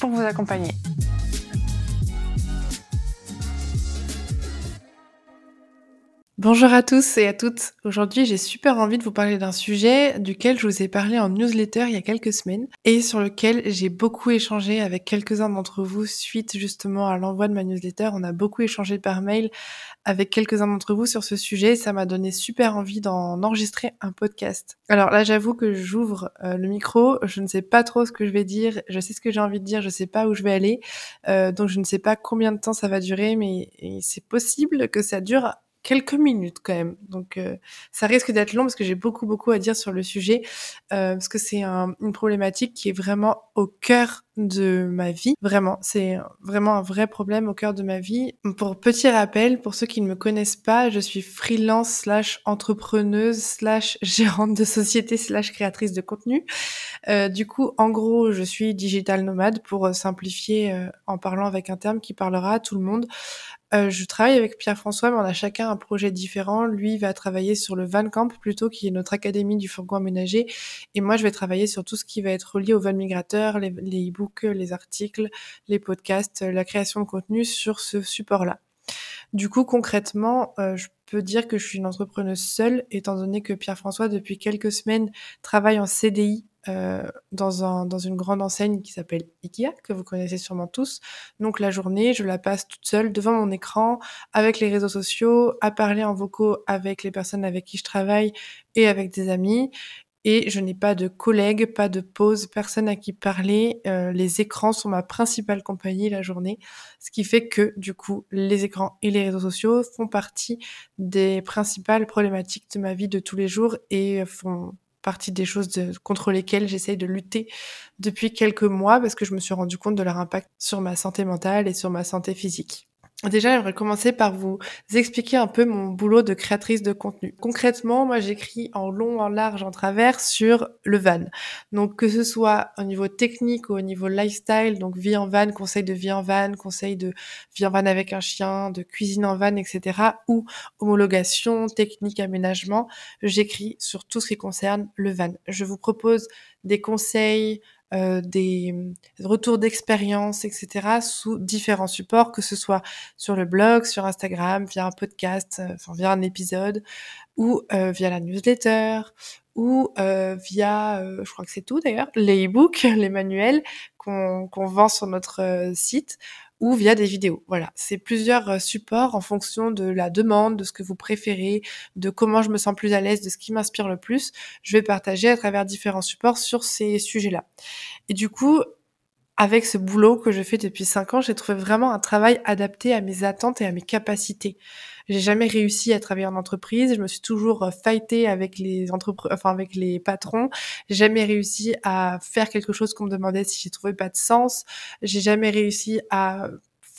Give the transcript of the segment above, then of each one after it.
pour vous accompagner. Bonjour à tous et à toutes. Aujourd'hui, j'ai super envie de vous parler d'un sujet duquel je vous ai parlé en newsletter il y a quelques semaines et sur lequel j'ai beaucoup échangé avec quelques-uns d'entre vous suite justement à l'envoi de ma newsletter. On a beaucoup échangé par mail avec quelques-uns d'entre vous sur ce sujet. Ça m'a donné super envie d'en enregistrer un podcast. Alors là, j'avoue que j'ouvre euh, le micro. Je ne sais pas trop ce que je vais dire. Je sais ce que j'ai envie de dire. Je sais pas où je vais aller. Euh, donc je ne sais pas combien de temps ça va durer, mais c'est possible que ça dure quelques minutes quand même. Donc euh, ça risque d'être long parce que j'ai beaucoup beaucoup à dire sur le sujet euh, parce que c'est une problématique qui est vraiment au cœur de ma vie. Vraiment, c'est vraiment un vrai problème au cœur de ma vie. Pour petit rappel, pour ceux qui ne me connaissent pas, je suis freelance slash entrepreneuse slash gérante de société slash créatrice de contenu. Euh, du coup, en gros, je suis digital nomade pour simplifier en parlant avec un terme qui parlera à tout le monde. Euh, je travaille avec Pierre-François, mais on a chacun un projet différent. Lui va travailler sur le Van Camp plutôt, qui est notre académie du fourgon aménagé. Et moi, je vais travailler sur tout ce qui va être relié au van migrateur, les, e-books, les articles, les podcasts, la création de contenu sur ce support-là. Du coup, concrètement, euh, je peux dire que je suis une entrepreneuse seule, étant donné que Pierre-François, depuis quelques semaines, travaille en CDI euh, dans, un, dans une grande enseigne qui s'appelle Ikea, que vous connaissez sûrement tous. Donc la journée, je la passe toute seule devant mon écran, avec les réseaux sociaux, à parler en vocaux avec les personnes avec qui je travaille et avec des amis. Et je n'ai pas de collègues, pas de pause, personne à qui parler. Euh, les écrans sont ma principale compagnie la journée, ce qui fait que du coup, les écrans et les réseaux sociaux font partie des principales problématiques de ma vie de tous les jours et font partie des choses contre lesquelles j'essaye de lutter depuis quelques mois parce que je me suis rendu compte de leur impact sur ma santé mentale et sur ma santé physique. Déjà, j'aimerais commencer par vous expliquer un peu mon boulot de créatrice de contenu. Concrètement, moi, j'écris en long, en large, en travers sur le van. Donc, que ce soit au niveau technique ou au niveau lifestyle, donc vie en van, conseil de vie en van, conseil de vie en van avec un chien, de cuisine en van, etc., ou homologation, technique, aménagement, j'écris sur tout ce qui concerne le van. Je vous propose des conseils, euh, des retours d'expérience, etc., sous différents supports, que ce soit sur le blog, sur Instagram, via un podcast, euh, enfin via un épisode, ou euh, via la newsletter, ou via, je crois que c'est tout d'ailleurs, les e-books, les manuels qu'on vend sur notre site, ou via des vidéos. Voilà, c'est plusieurs euh, supports en fonction de la demande, de ce que vous préférez, de comment je me sens plus à l'aise, de ce qui m'inspire le plus. Je vais partager à travers différents supports sur ces sujets-là. Et du coup, avec ce boulot que je fais depuis cinq ans, j'ai trouvé vraiment un travail adapté à mes attentes et à mes capacités. J'ai jamais réussi à travailler en entreprise. Je me suis toujours euh, fightée avec les entrepreneurs, enfin avec les patrons. J'ai jamais réussi à faire quelque chose qu'on me demandait si j'ai trouvé pas de sens. J'ai jamais réussi à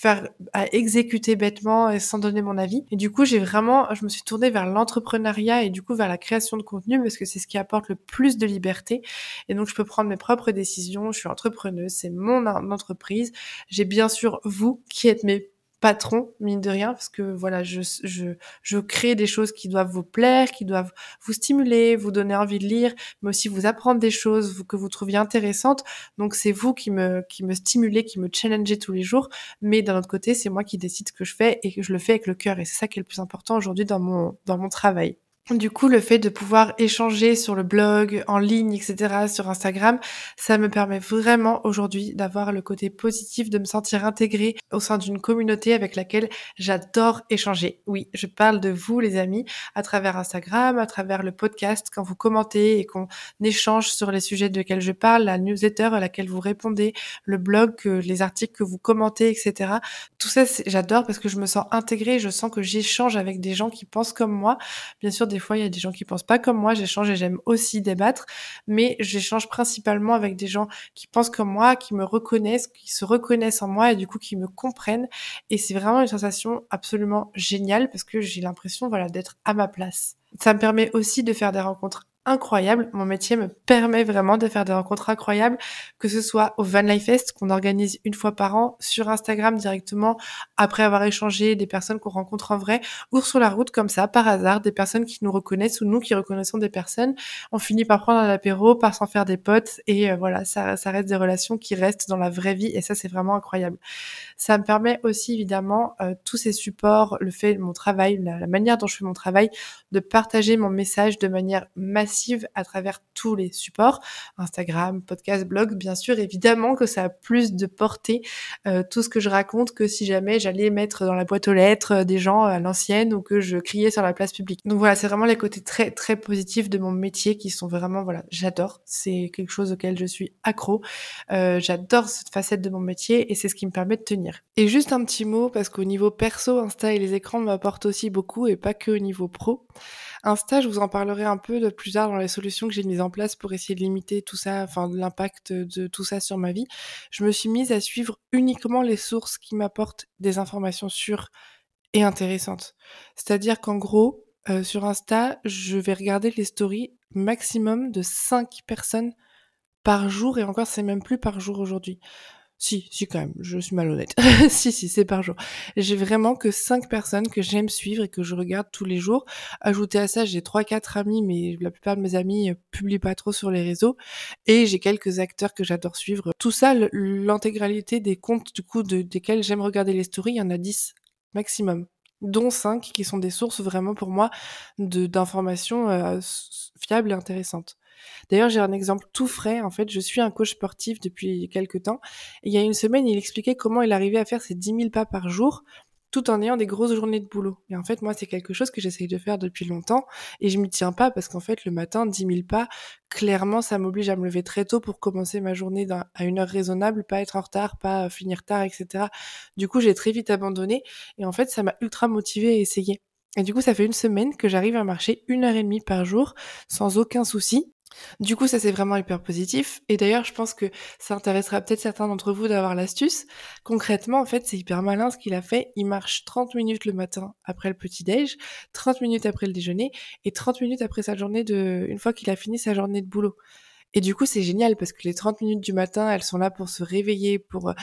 faire à exécuter bêtement et sans donner mon avis. Et du coup, j'ai vraiment, je me suis tournée vers l'entrepreneuriat et du coup vers la création de contenu parce que c'est ce qui apporte le plus de liberté. Et donc, je peux prendre mes propres décisions. Je suis entrepreneuse, c'est mon entreprise. J'ai bien sûr vous qui êtes mes patron, mine de rien, parce que voilà, je, je, je crée des choses qui doivent vous plaire, qui doivent vous stimuler, vous donner envie de lire, mais aussi vous apprendre des choses que vous trouviez intéressantes. Donc c'est vous qui me, qui me stimulez, qui me challengez tous les jours, mais d'un autre côté, c'est moi qui décide ce que je fais et que je le fais avec le cœur. Et c'est ça qui est le plus important aujourd'hui dans mon, dans mon travail. Du coup, le fait de pouvoir échanger sur le blog, en ligne, etc., sur Instagram, ça me permet vraiment aujourd'hui d'avoir le côté positif, de me sentir intégrée au sein d'une communauté avec laquelle j'adore échanger. Oui, je parle de vous, les amis, à travers Instagram, à travers le podcast, quand vous commentez et qu'on échange sur les sujets desquels je parle, la newsletter à laquelle vous répondez, le blog, les articles que vous commentez, etc. Tout ça, j'adore parce que je me sens intégrée, je sens que j'échange avec des gens qui pensent comme moi. Bien sûr, des fois, il y a des gens qui pensent pas comme moi. J'échange et j'aime aussi débattre, mais j'échange principalement avec des gens qui pensent comme moi, qui me reconnaissent, qui se reconnaissent en moi et du coup qui me comprennent. Et c'est vraiment une sensation absolument géniale parce que j'ai l'impression, voilà, d'être à ma place. Ça me permet aussi de faire des rencontres incroyable. Mon métier me permet vraiment de faire des rencontres incroyables, que ce soit au Van Life Fest qu'on organise une fois par an sur Instagram directement après avoir échangé des personnes qu'on rencontre en vrai ou sur la route comme ça par hasard des personnes qui nous reconnaissent ou nous qui reconnaissons des personnes. On finit par prendre un apéro, par s'en faire des potes et euh, voilà, ça, reste des relations qui restent dans la vraie vie et ça c'est vraiment incroyable. Ça me permet aussi évidemment euh, tous ces supports, le fait de mon travail, la manière dont je fais mon travail, de partager mon message de manière massive à travers tous les supports, Instagram, podcast, blog, bien sûr, évidemment que ça a plus de portée, euh, tout ce que je raconte, que si jamais j'allais mettre dans la boîte aux lettres euh, des gens à l'ancienne ou que je criais sur la place publique. Donc voilà, c'est vraiment les côtés très très positifs de mon métier qui sont vraiment, voilà, j'adore, c'est quelque chose auquel je suis accro, euh, j'adore cette facette de mon métier et c'est ce qui me permet de tenir. Et juste un petit mot, parce qu'au niveau perso, Insta et les écrans m'apportent aussi beaucoup et pas que au niveau pro. Insta, je vous en parlerai un peu plus tard dans les solutions que j'ai mises en place pour essayer de limiter tout ça, enfin l'impact de tout ça sur ma vie. Je me suis mise à suivre uniquement les sources qui m'apportent des informations sûres et intéressantes. C'est-à-dire qu'en gros, euh, sur Insta, je vais regarder les stories maximum de 5 personnes par jour et encore c'est même plus par jour aujourd'hui. Si, si quand même, je suis malhonnête. si, si, c'est par jour. J'ai vraiment que cinq personnes que j'aime suivre et que je regarde tous les jours. Ajouté à ça, j'ai trois, quatre amis, mais la plupart de mes amis euh, publient pas trop sur les réseaux. Et j'ai quelques acteurs que j'adore suivre. Tout ça, l'intégralité des comptes, du coup, de, desquels j'aime regarder les stories, il y en a dix maximum dont cinq qui sont des sources vraiment pour moi d'informations euh, fiables et intéressantes. D'ailleurs, j'ai un exemple tout frais. En fait, je suis un coach sportif depuis quelques temps. Et il y a une semaine, il expliquait comment il arrivait à faire ses 10 000 pas par jour tout en ayant des grosses journées de boulot. Et en fait, moi, c'est quelque chose que j'essaye de faire depuis longtemps et je m'y tiens pas parce qu'en fait, le matin, 10 000 pas, clairement, ça m'oblige à me lever très tôt pour commencer ma journée à une heure raisonnable, pas être en retard, pas finir tard, etc. Du coup, j'ai très vite abandonné et en fait, ça m'a ultra motivée à essayer. Et du coup, ça fait une semaine que j'arrive à marcher une heure et demie par jour sans aucun souci. Du coup, ça c'est vraiment hyper positif. Et d'ailleurs, je pense que ça intéressera peut-être certains d'entre vous d'avoir l'astuce. Concrètement, en fait, c'est hyper malin ce qu'il a fait. Il marche 30 minutes le matin après le petit-déj, 30 minutes après le déjeuner et 30 minutes après sa journée de, une fois qu'il a fini sa journée de boulot. Et du coup, c'est génial parce que les 30 minutes du matin, elles sont là pour se réveiller, pour euh,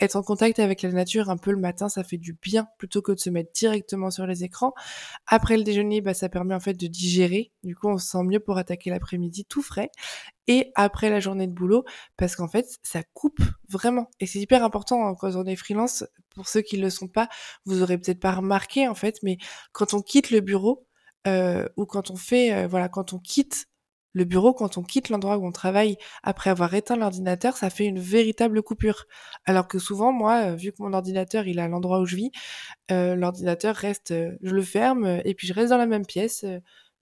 être en contact avec la nature un peu le matin, ça fait du bien plutôt que de se mettre directement sur les écrans. Après le déjeuner, bah, ça permet en fait de digérer. Du coup, on se sent mieux pour attaquer l'après-midi tout frais. Et après la journée de boulot, parce qu'en fait, ça coupe vraiment. Et c'est hyper important hein, quand on est freelance. Pour ceux qui ne le sont pas, vous aurez peut-être pas remarqué en fait, mais quand on quitte le bureau, euh, ou quand on fait, euh, voilà, quand on quitte le bureau, quand on quitte l'endroit où on travaille après avoir éteint l'ordinateur, ça fait une véritable coupure. Alors que souvent, moi, euh, vu que mon ordinateur, il est à l'endroit où je vis, euh, l'ordinateur reste, euh, je le ferme et puis je reste dans la même pièce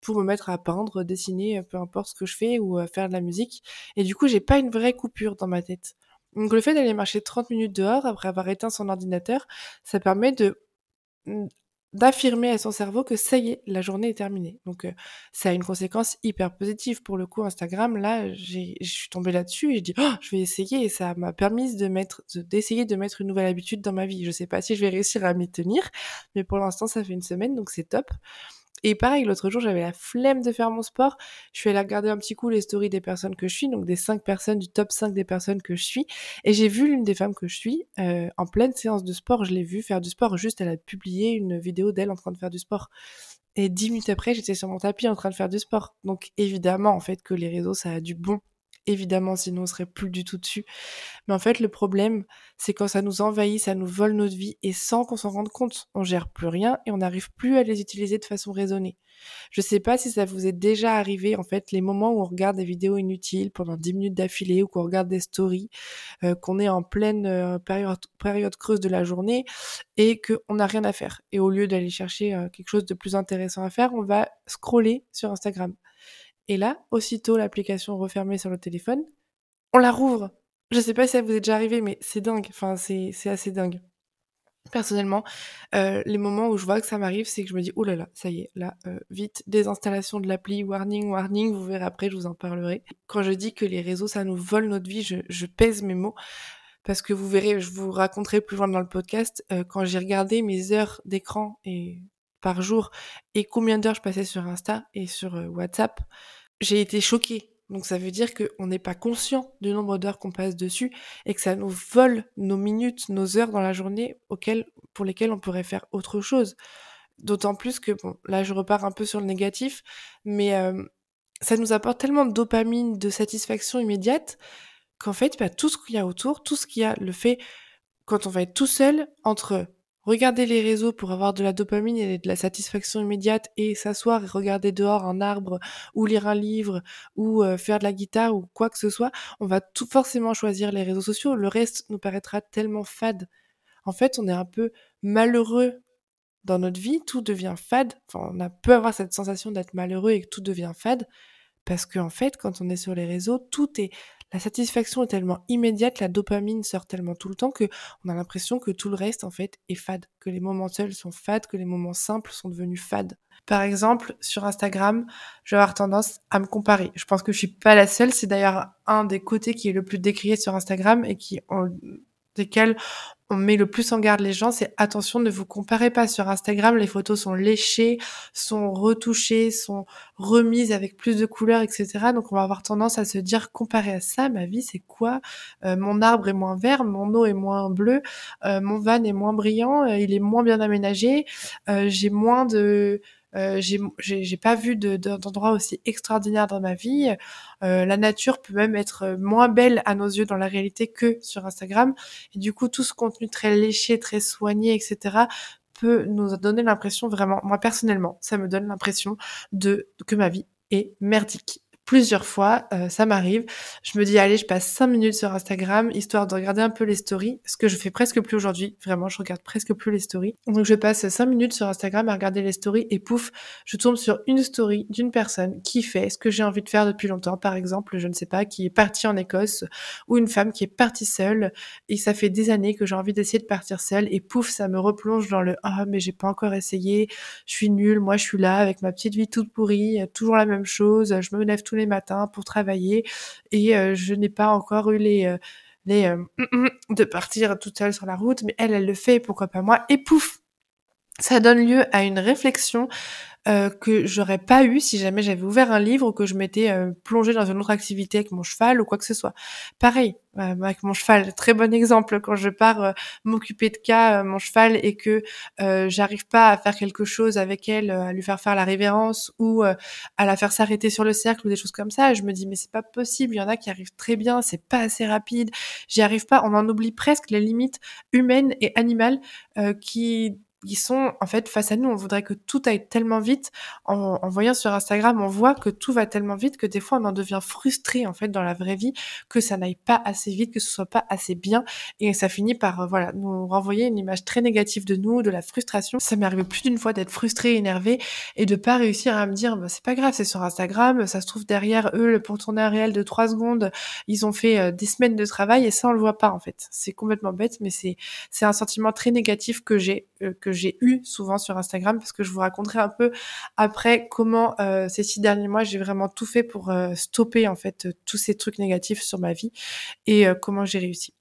pour me mettre à peindre, dessiner, peu importe ce que je fais ou faire de la musique. Et du coup, j'ai pas une vraie coupure dans ma tête. Donc le fait d'aller marcher 30 minutes dehors après avoir éteint son ordinateur, ça permet de d'affirmer à son cerveau que ça y est, la journée est terminée. Donc euh, ça a une conséquence hyper positive pour le coup Instagram. Là, je suis tombée là-dessus et je dis oh, je vais essayer et ça m'a permis de mettre d'essayer de mettre une nouvelle habitude dans ma vie. Je sais pas si je vais réussir à m'y tenir, mais pour l'instant ça fait une semaine donc c'est top. Et pareil, l'autre jour, j'avais la flemme de faire mon sport. Je suis allée regarder un petit coup les stories des personnes que je suis, donc des 5 personnes, du top 5 des personnes que je suis. Et j'ai vu l'une des femmes que je suis, euh, en pleine séance de sport, je l'ai vue faire du sport. Juste, elle a publié une vidéo d'elle en train de faire du sport. Et dix minutes après, j'étais sur mon tapis en train de faire du sport. Donc évidemment, en fait, que les réseaux, ça a du bon évidemment, sinon on serait plus du tout dessus. Mais en fait, le problème, c'est quand ça nous envahit, ça nous vole notre vie et sans qu'on s'en rende compte, on gère plus rien et on n'arrive plus à les utiliser de façon raisonnée. Je sais pas si ça vous est déjà arrivé, en fait, les moments où on regarde des vidéos inutiles pendant 10 minutes d'affilée ou qu'on regarde des stories, euh, qu'on est en pleine euh, période, période creuse de la journée et qu'on n'a rien à faire. Et au lieu d'aller chercher euh, quelque chose de plus intéressant à faire, on va scroller sur Instagram. Et là, aussitôt l'application refermée sur le téléphone, on la rouvre. Je sais pas si ça vous est déjà arrivé, mais c'est dingue. Enfin, c'est, assez dingue. Personnellement, euh, les moments où je vois que ça m'arrive, c'est que je me dis, oh là là, ça y est, là, euh, vite, désinstallation de l'appli, warning, warning, vous verrez après, je vous en parlerai. Quand je dis que les réseaux, ça nous vole notre vie, je, je pèse mes mots, parce que vous verrez, je vous raconterai plus loin dans le podcast, euh, quand j'ai regardé mes heures d'écran et par jour et combien d'heures je passais sur Insta et sur WhatsApp, j'ai été choquée. Donc ça veut dire qu'on n'est pas conscient du nombre d'heures qu'on passe dessus et que ça nous vole nos minutes, nos heures dans la journée auxquelles, pour lesquelles on pourrait faire autre chose. D'autant plus que, bon, là je repars un peu sur le négatif, mais euh, ça nous apporte tellement de dopamine, de satisfaction immédiate, qu'en fait, bah, tout ce qu'il y a autour, tout ce qu'il y a, le fait, quand on va être tout seul, entre regarder les réseaux pour avoir de la dopamine et de la satisfaction immédiate et s'asseoir et regarder dehors un arbre ou lire un livre ou euh, faire de la guitare ou quoi que ce soit, on va tout forcément choisir les réseaux sociaux. Le reste nous paraîtra tellement fade. En fait, on est un peu malheureux dans notre vie, tout devient fade. Enfin, on a peut avoir cette sensation d'être malheureux et que tout devient fade parce qu'en en fait, quand on est sur les réseaux, tout est la satisfaction est tellement immédiate, la dopamine sort tellement tout le temps que on a l'impression que tout le reste en fait est fade, que les moments seuls sont fades, que les moments simples sont devenus fades. Par exemple, sur Instagram, je vais avoir tendance à me comparer. Je pense que je suis pas la seule. C'est d'ailleurs un des côtés qui est le plus décrié sur Instagram et qui, desquels on met le plus en garde les gens, c'est attention, ne vous comparez pas sur Instagram, les photos sont léchées, sont retouchées, sont remises avec plus de couleurs, etc. Donc on va avoir tendance à se dire, comparé à ça, ma vie c'est quoi? Euh, Mon arbre est moins vert, mon eau est moins bleue, euh, mon van est moins brillant, euh, il est moins bien aménagé, j'ai moins de euh, j'ai pas vu d'endroit aussi extraordinaire dans ma vie. Euh, la nature peut même être moins belle à nos yeux dans la réalité que sur Instagram. Et du coup, tout ce contenu très léché, très soigné, etc peut nous donner l'impression vraiment, moi personnellement, ça me donne l'impression de que ma vie est merdique plusieurs fois, euh, ça m'arrive. Je me dis, allez, je passe cinq minutes sur Instagram, histoire de regarder un peu les stories, ce que je fais presque plus aujourd'hui. Vraiment, je regarde presque plus les stories. Donc, je passe cinq minutes sur Instagram à regarder les stories et pouf, je tombe sur une story d'une personne qui fait ce que j'ai envie de faire depuis longtemps. Par exemple, je ne sais pas, qui est partie en Écosse ou une femme qui est partie seule et ça fait des années que j'ai envie d'essayer de partir seule et pouf, ça me replonge dans le ah, mais j'ai pas encore essayé, je suis nulle, moi je suis là avec ma petite vie toute pourrie, toujours la même chose, je me lève les matins pour travailler et euh, je n'ai pas encore eu les euh, les euh, de partir toute seule sur la route, mais elle, elle le fait, pourquoi pas moi Et pouf, ça donne lieu à une réflexion euh, que j'aurais pas eu si jamais j'avais ouvert un livre ou que je m'étais euh, plongée dans une autre activité avec mon cheval ou quoi que ce soit. Pareil, euh, avec mon cheval, très bon exemple, quand je pars m'occuper de cas, mon cheval, et que j'arrive pas à faire quelque chose avec elle, à lui faire faire la révérence ou à la faire s'arrêter sur le cercle ou des choses comme ça, je me dis mais c'est pas possible, il y en a qui arrivent très bien, c'est pas assez rapide, j'y arrive pas, on en oublie presque les limites humaines et animales qui ils sont en fait face à nous. On voudrait que tout aille tellement vite. En, voyant sur Instagram, on voit que tout va tellement vite que des fois on en devient frustré en fait dans la vraie vie que ça n'aille pas assez vite, que ce soit pas assez bien et ça finit par euh, voilà nous renvoyer une image très négative de nous, de la frustration. Ça m'est arrivé plus d'une fois d'être frustrée, énervée et de pas réussir à me dire bah, c'est pas grave, c'est sur Instagram, ça se trouve derrière eux pour tourner réel de trois secondes, ils ont fait euh, des semaines de travail et ça on le voit pas en fait. C'est complètement bête mais c'est c'est un sentiment très négatif que j'ai euh, que j'ai eu souvent sur Instagram parce que je vous raconterai un peu après comment euh, ces six derniers mois j'ai vraiment tout fait pour euh, stopper en fait tous ces trucs négatifs sur ma vie et comment j'ai réussi.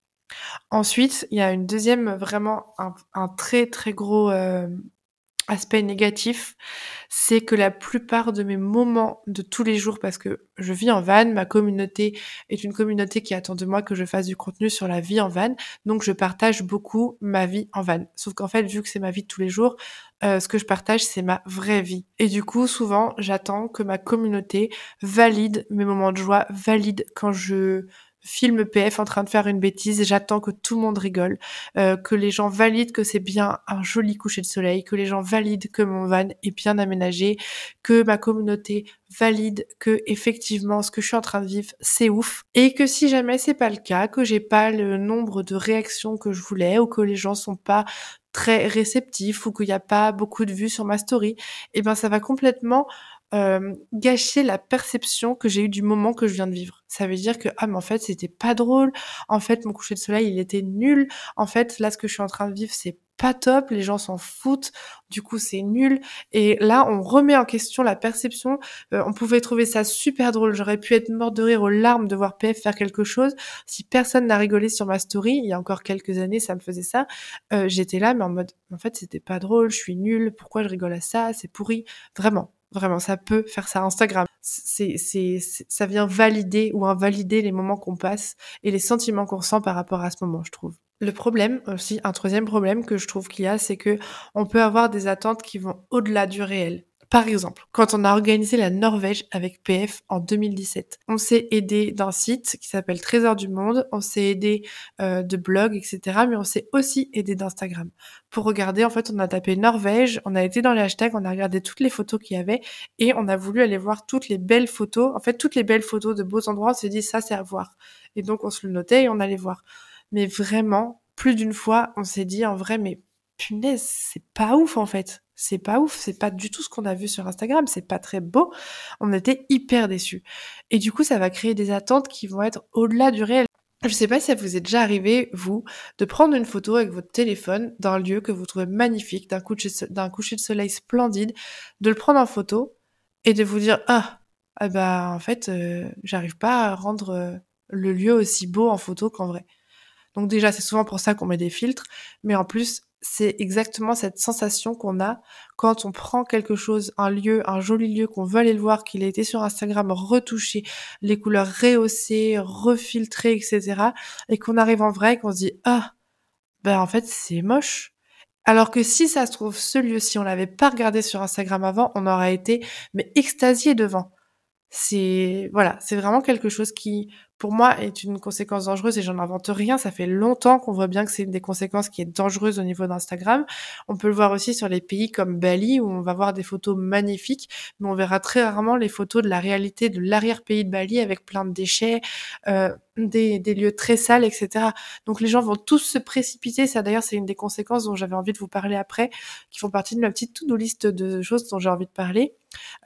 Ensuite, il y a une deuxième vraiment un très très gros aspect négatif, c'est que la plupart de mes moments de tous les jours, parce que je vis en van, ma communauté est une communauté qui attend de moi que je fasse du contenu sur la vie en van, donc je partage beaucoup ma vie en van. Sauf qu'en fait, vu que c'est ma vie de tous les jours, euh, ce que je partage, c'est ma vraie vie. Et du coup, souvent, j'attends que ma communauté valide mes moments de joie, valide quand je film PF en train de faire une bêtise, j'attends que tout le monde rigole, euh, que les gens valident que c'est bien un joli coucher de soleil, que les gens valident que mon van est bien aménagé, que ma communauté valide que effectivement ce que je suis en train de vivre c'est ouf. Et que si jamais c'est pas le cas, que j'ai pas le nombre de réactions que je voulais ou que les gens sont pas très réceptifs ou qu'il n'y a pas beaucoup de vues sur ma story, eh ben ça va complètement euh, gâcher la perception que j'ai eue du moment que je viens de vivre. Ça veut dire que ah mais en fait c'était pas drôle, en fait mon coucher de soleil il était nul, en fait là ce que je suis en train de vivre c'est pas top, les gens s'en foutent, du coup c'est nul. Et là on remet en question la perception. Euh, on pouvait trouver ça super drôle, j'aurais pu être mort de rire aux larmes de voir PF faire quelque chose. Si personne n'a rigolé sur ma story, il y a encore quelques années ça me faisait ça, euh, j'étais là mais en mode en fait c'était pas drôle, je suis nulle, pourquoi je rigole à ça, c'est pourri, vraiment. Vraiment, ça peut faire ça. Instagram, c'est, c'est, ça vient valider ou invalider les moments qu'on passe et les sentiments qu'on ressent par rapport à ce moment, je trouve. Le problème aussi, un troisième problème que je trouve qu'il y a, c'est que on peut avoir des attentes qui vont au-delà du réel. Par exemple, quand on a organisé la Norvège avec PF en 2017, on s'est aidé d'un site qui s'appelle Trésor du Monde, on s'est aidé euh, de blogs, etc. Mais on s'est aussi aidé d'Instagram. Pour regarder, en fait, on a tapé Norvège, on a été dans les hashtags, on a regardé toutes les photos qu'il y avait et on a voulu aller voir toutes les belles photos. En fait, toutes les belles photos de beaux endroits, on s'est dit ça, c'est à voir. Et donc, on se le notait et on allait voir. Mais vraiment, plus d'une fois, on s'est dit en vrai, mais punaise, c'est pas ouf en fait c'est pas ouf, c'est pas du tout ce qu'on a vu sur Instagram, c'est pas très beau. On était hyper déçus. Et du coup, ça va créer des attentes qui vont être au-delà du réel. Je sais pas si ça vous est déjà arrivé, vous, de prendre une photo avec votre téléphone d'un lieu que vous trouvez magnifique, d'un coucher, de soleil splendide, de le prendre en photo et de vous dire ah, ah bah en fait, euh, j'arrive pas à rendre euh, le lieu aussi beau en photo qu'en vrai. Donc déjà, c'est souvent pour ça qu'on met des filtres, mais en plus, c'est exactement cette sensation qu'on a quand on prend quelque chose, un lieu, un joli lieu qu'on veut aller le voir, qu'il a été sur Instagram retouché, les couleurs rehaussées, refiltrées, etc. Et qu'on arrive en vrai et qu'on se dit ah ben en fait c'est moche. Alors que si ça se trouve ce lieu, si on l'avait pas regardé sur Instagram avant, on aurait été mais extasié devant. C'est voilà, c'est vraiment quelque chose qui pour moi, est une conséquence dangereuse et j'en invente rien. Ça fait longtemps qu'on voit bien que c'est une des conséquences qui est dangereuse au niveau d'Instagram. On peut le voir aussi sur les pays comme Bali où on va voir des photos magnifiques, mais on verra très rarement les photos de la réalité de l'arrière-pays de Bali avec plein de déchets, euh, des, des, lieux très sales, etc. Donc les gens vont tous se précipiter. Ça d'ailleurs, c'est une des conséquences dont j'avais envie de vous parler après, qui font partie de ma petite to-do liste de choses dont j'ai envie de parler.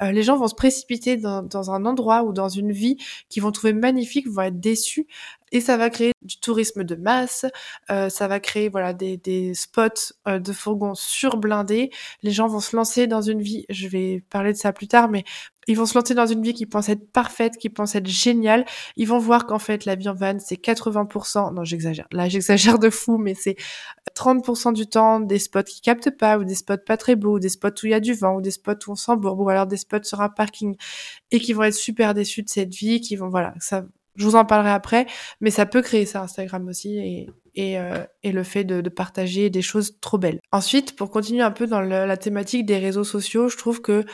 Euh, les gens vont se précipiter dans, dans, un endroit ou dans une vie qu'ils vont trouver magnifique, vont être déçus et ça va créer du tourisme de masse, euh, ça va créer voilà des, des spots euh, de fourgons surblindés. Les gens vont se lancer dans une vie, je vais parler de ça plus tard, mais ils vont se lancer dans une vie qui pense être parfaite, qui pense être géniale. Ils vont voir qu'en fait la vie en van c'est 80%, non j'exagère, là j'exagère de fou, mais c'est 30% du temps des spots qui captent pas, ou des spots pas très beaux, ou des spots où il y a du vent, ou des spots où on s'embourbe, ou alors des spots sur un parking, et qui vont être super déçus de cette vie, qui vont voilà, je vous en parlerai après, mais ça peut créer ça Instagram aussi et, et, euh, le fait de, partager des choses trop belles. Ensuite, pour continuer un peu dans la thématique des réseaux sociaux, je trouve que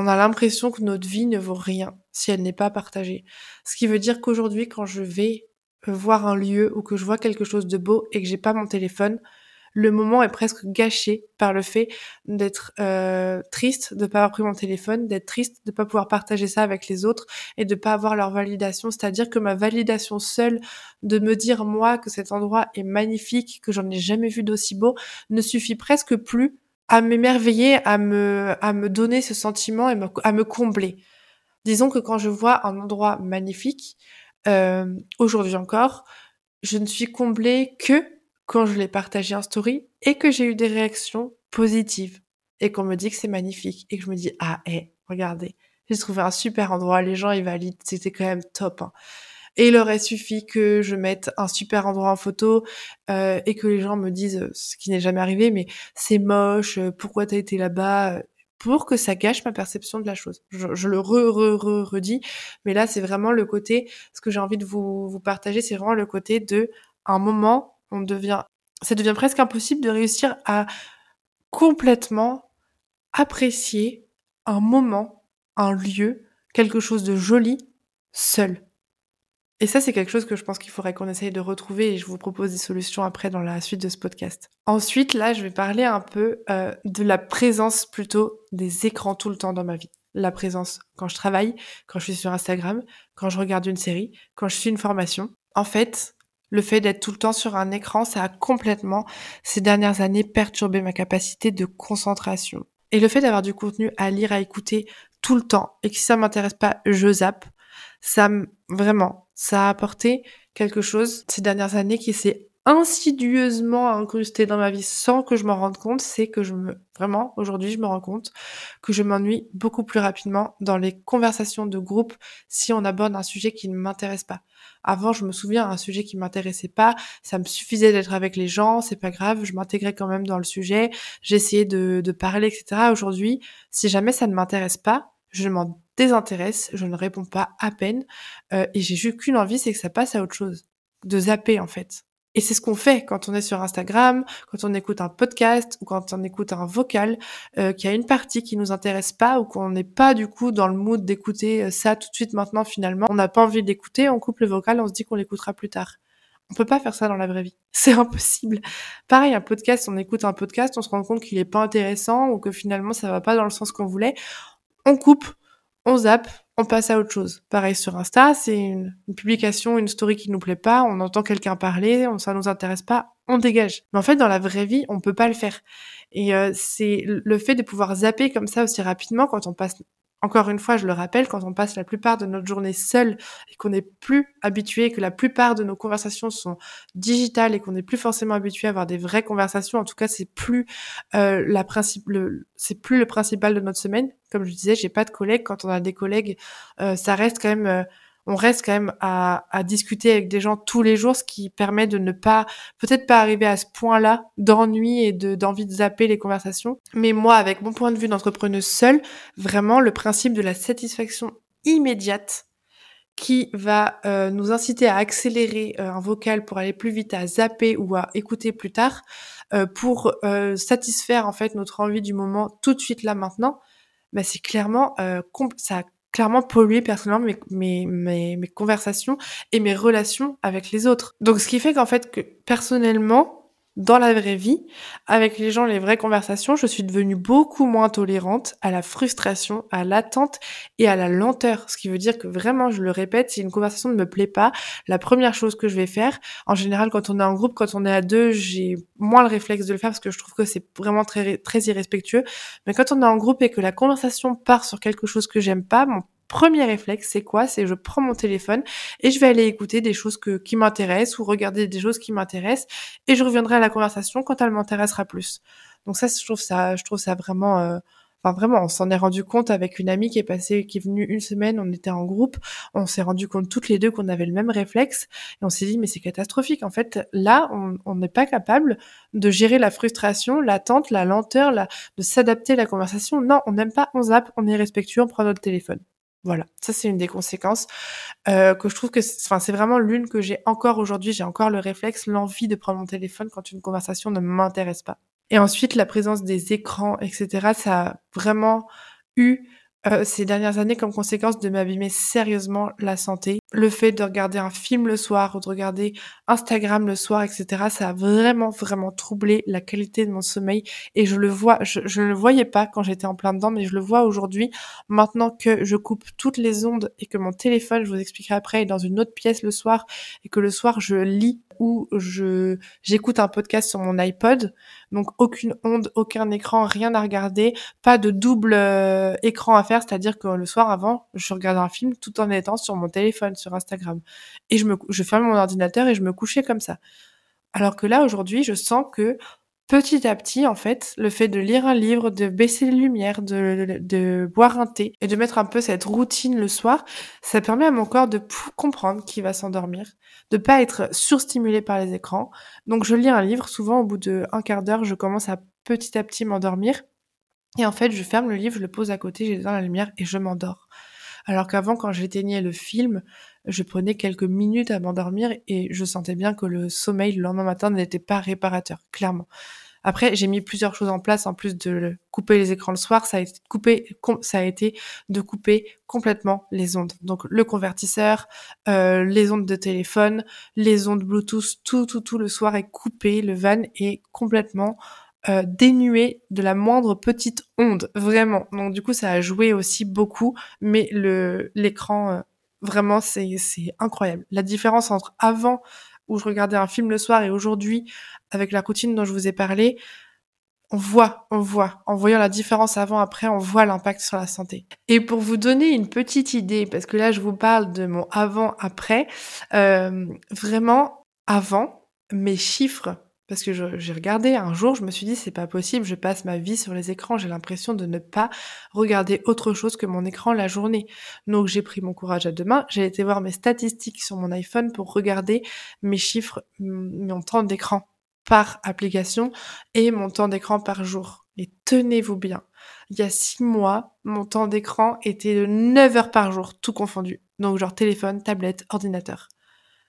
on a l'impression que notre vie ne vaut rien si elle n'est pas partagée. Ce qui veut dire qu'aujourd'hui, quand je vais voir un lieu ou que je vois quelque chose de beau et que j'ai pas mon téléphone, le moment est presque gâché par le fait d'être euh, triste, de pas avoir pris mon téléphone, d'être triste, de pas pouvoir partager ça avec les autres et de pas avoir leur validation. C'est-à-dire que ma validation seule de me dire moi que cet endroit est magnifique, que j'en ai jamais vu d'aussi beau, ne suffit presque plus à m'émerveiller, à me, à me donner ce sentiment et à me combler. Disons que quand je vois un endroit magnifique, euh, aujourd'hui encore, je ne suis comblée que quand je l'ai partagé en story et que j'ai eu des réactions positive et qu'on me dit que c'est magnifique et que je me dis ah hé, regardez, j'ai trouvé un super endroit, les gens ils valident, c'était quand même top. Hein. Et il aurait suffi que je mette un super endroit en photo euh, et que les gens me disent, ce qui n'est jamais arrivé, mais c'est moche, euh, pourquoi t'as été là-bas pour que ça gâche ma perception de la chose. Je, le re, re, re, redis, mais là c'est vraiment le côté, ce que j'ai envie de vous, vous partager, c'est vraiment le côté de un moment, on devient, ça devient presque impossible de réussir à complètement apprécier un moment, un lieu, quelque chose de joli, seul. Et ça, c'est quelque chose que je pense qu'il faudrait qu'on essaye de retrouver et je vous propose des solutions après dans la suite de ce podcast. Ensuite, là, je vais parler un peu euh, de la présence plutôt des écrans tout le temps dans ma vie. La présence quand je travaille, quand je suis sur Instagram, quand je regarde une série, quand je suis une formation. En fait, le fait d'être tout le temps sur un écran, ça a complètement, ces dernières années, perturbé ma capacité de concentration. Et le fait d'avoir du contenu à lire, à écouter tout le temps, et que si ça m'intéresse pas, je zappe, ça, vraiment, ça a apporté quelque chose ces dernières années qui s'est insidieusement incrusté dans ma vie sans que je m'en rende compte, c'est que je me, vraiment, aujourd'hui, je me rends compte que je m'ennuie beaucoup plus rapidement dans les conversations de groupe si on aborde un sujet qui ne m'intéresse pas. Avant, je me souviens, un sujet qui m'intéressait pas, ça me suffisait d'être avec les gens, c'est pas grave, je m'intégrais quand même dans le sujet, j'essayais de, de parler, etc. Aujourd'hui, si jamais ça ne m'intéresse pas, je m'en désintéresse, je ne réponds pas à peine, euh, et j'ai juste qu'une envie, c'est que ça passe à autre chose, de zapper en fait. Et c'est ce qu'on fait quand on est sur Instagram, quand on écoute un podcast ou quand on écoute un vocal, euh, qu'il a une partie qui nous intéresse pas ou qu'on n'est pas du coup dans le mood d'écouter euh, ça tout de suite maintenant finalement. On n'a pas envie d'écouter, on coupe le vocal, on se dit qu'on l'écoutera plus tard. On peut pas faire ça dans la vraie vie. C'est impossible. Pareil, un podcast, on écoute un podcast, on se rend compte qu'il est pas intéressant ou que finalement ça va pas dans le sens qu'on voulait. On coupe, on zappe, on passe à autre chose. Pareil sur Insta, c'est une, publication, une story qui nous plaît pas, on entend quelqu'un parler, on, ça nous intéresse pas, on dégage. Mais en fait, dans la vraie vie, on peut pas le faire. Et euh, c'est le fait de pouvoir zapper comme ça aussi rapidement quand on passe encore une fois, je le rappelle, quand on passe la plupart de notre journée seul et qu'on n'est plus habitué, que la plupart de nos conversations sont digitales et qu'on n'est plus forcément habitué à avoir des vraies conversations, en tout cas, c'est plus euh, la principe, c'est plus le principal de notre semaine. Comme je disais, j'ai pas de collègues. Quand on a des collègues, euh, ça reste quand même euh, on reste quand même à, discuter avec des gens tous les jours, ce qui permet de ne pas, peut-être pas arriver à ce point-là d'ennui et de, d'envie de zapper les conversations. Mais moi, avec mon point de vue d'entrepreneuse seule, vraiment le principe de la satisfaction immédiate qui va euh, nous inciter à accélérer euh, un vocal pour aller plus vite, à zapper ou à écouter plus tard, euh, pour satisfaire en fait notre envie du moment tout de suite là maintenant, bah, c'est clairement ça clairement polluer personnellement mes, mes, mes, mes, conversations et mes relations avec les autres. Donc ce qui fait qu'en fait que personnellement, dans la vraie vie, avec les gens, les vraies conversations, je suis devenue beaucoup moins tolérante à la frustration, à l'attente et à la lenteur. Ce qui veut dire que vraiment, je le répète, si une conversation ne me plaît pas, la première chose que je vais faire, en général, quand on est en groupe, quand on est à deux, j'ai moins le réflexe de le faire parce que je trouve que c'est vraiment très, très irrespectueux. Mais quand on est en groupe et que la conversation part sur quelque chose que j'aime pas, mon premier réflexe, c'est quoi? C'est je prends mon téléphone et je vais aller écouter des choses que, qui m'intéressent ou regarder des choses qui m'intéressent et je reviendrai à la conversation quand elle m'intéressera plus. Donc ça, je trouve ça, je trouve ça vraiment, euh, enfin vraiment, on s'en est rendu compte avec une amie qui est passée, qui est venue une semaine, on était en groupe, on s'est rendu compte toutes les deux qu'on avait le même réflexe et on s'est dit mais c'est catastrophique. En fait, là, on n'est pas capable de gérer la frustration, l'attente, la lenteur, de s'adapter à la conversation. Non, on n'aime pas, on zappe, on est respectueux, on prend notre téléphone. Voilà, ça c'est une des conséquences euh, que je trouve que, enfin, c'est vraiment l'une que j'ai encore aujourd'hui. J'ai encore le réflexe, l'envie de prendre mon téléphone quand une conversation ne m'intéresse pas. Et ensuite, la présence des écrans, etc. Ça a vraiment eu euh, ces dernières années comme conséquence de m'abîmer sérieusement la santé. Le fait de regarder un film le soir ou de regarder Instagram le soir, etc., ça a vraiment, vraiment troublé la qualité de mon sommeil. Et je le vois, je, ne le voyais pas quand j'étais en plein dedans, mais je le vois aujourd'hui, maintenant que je coupe toutes les ondes et que mon téléphone, je vous expliquerai après, est dans une autre pièce le soir et que le soir, je lis ou je j'écoute un podcast sur mon iPod. Donc aucune onde, aucun écran, rien à regarder, pas de double euh, écran à faire, c'est-à-dire que le soir avant, je regardais un film tout en étant sur mon téléphone, sur Instagram. Et je me je ferme mon ordinateur et je me couchais comme ça. Alors que là aujourd'hui, je sens que petit à petit, en fait, le fait de lire un livre, de baisser les lumières, de, de, boire un thé et de mettre un peu cette routine le soir, ça permet à mon corps de comprendre qu'il va s'endormir, de pas être surstimulé par les écrans. Donc je lis un livre, souvent au bout de un quart d'heure, je commence à petit à petit m'endormir. Et en fait, je ferme le livre, je le pose à côté, j'éteins la lumière et je m'endors. Alors qu'avant, quand j'éteignais le film, je prenais quelques minutes à m'endormir et je sentais bien que le sommeil le lendemain matin n'était pas réparateur, clairement. Après, j'ai mis plusieurs choses en place en plus de couper les écrans le soir. Ça a été ça a été de couper complètement les ondes. Donc le convertisseur, euh, les ondes de téléphone, les ondes Bluetooth, tout, tout, tout le soir est coupé. Le van est complètement euh, dénué de la moindre petite onde, vraiment. Donc du coup, ça a joué aussi beaucoup, mais le l'écran, euh, vraiment, c'est incroyable. La différence entre avant où je regardais un film le soir et aujourd'hui, avec la routine dont je vous ai parlé, on voit, on voit, en voyant la différence avant-après, on voit l'impact sur la santé. Et pour vous donner une petite idée, parce que là je vous parle de mon avant-après, euh, vraiment avant, mes chiffres parce que j'ai regardé un jour, je me suis dit c'est pas possible, je passe ma vie sur les écrans, j'ai l'impression de ne pas regarder autre chose que mon écran la journée. Donc j'ai pris mon courage à deux mains, j'ai été voir mes statistiques sur mon iPhone pour regarder mes chiffres, mon temps d'écran par application et mon temps d'écran par jour. Et tenez-vous bien, il y a six mois, mon temps d'écran était de 9 heures par jour, tout confondu. Donc genre téléphone, tablette, ordinateur.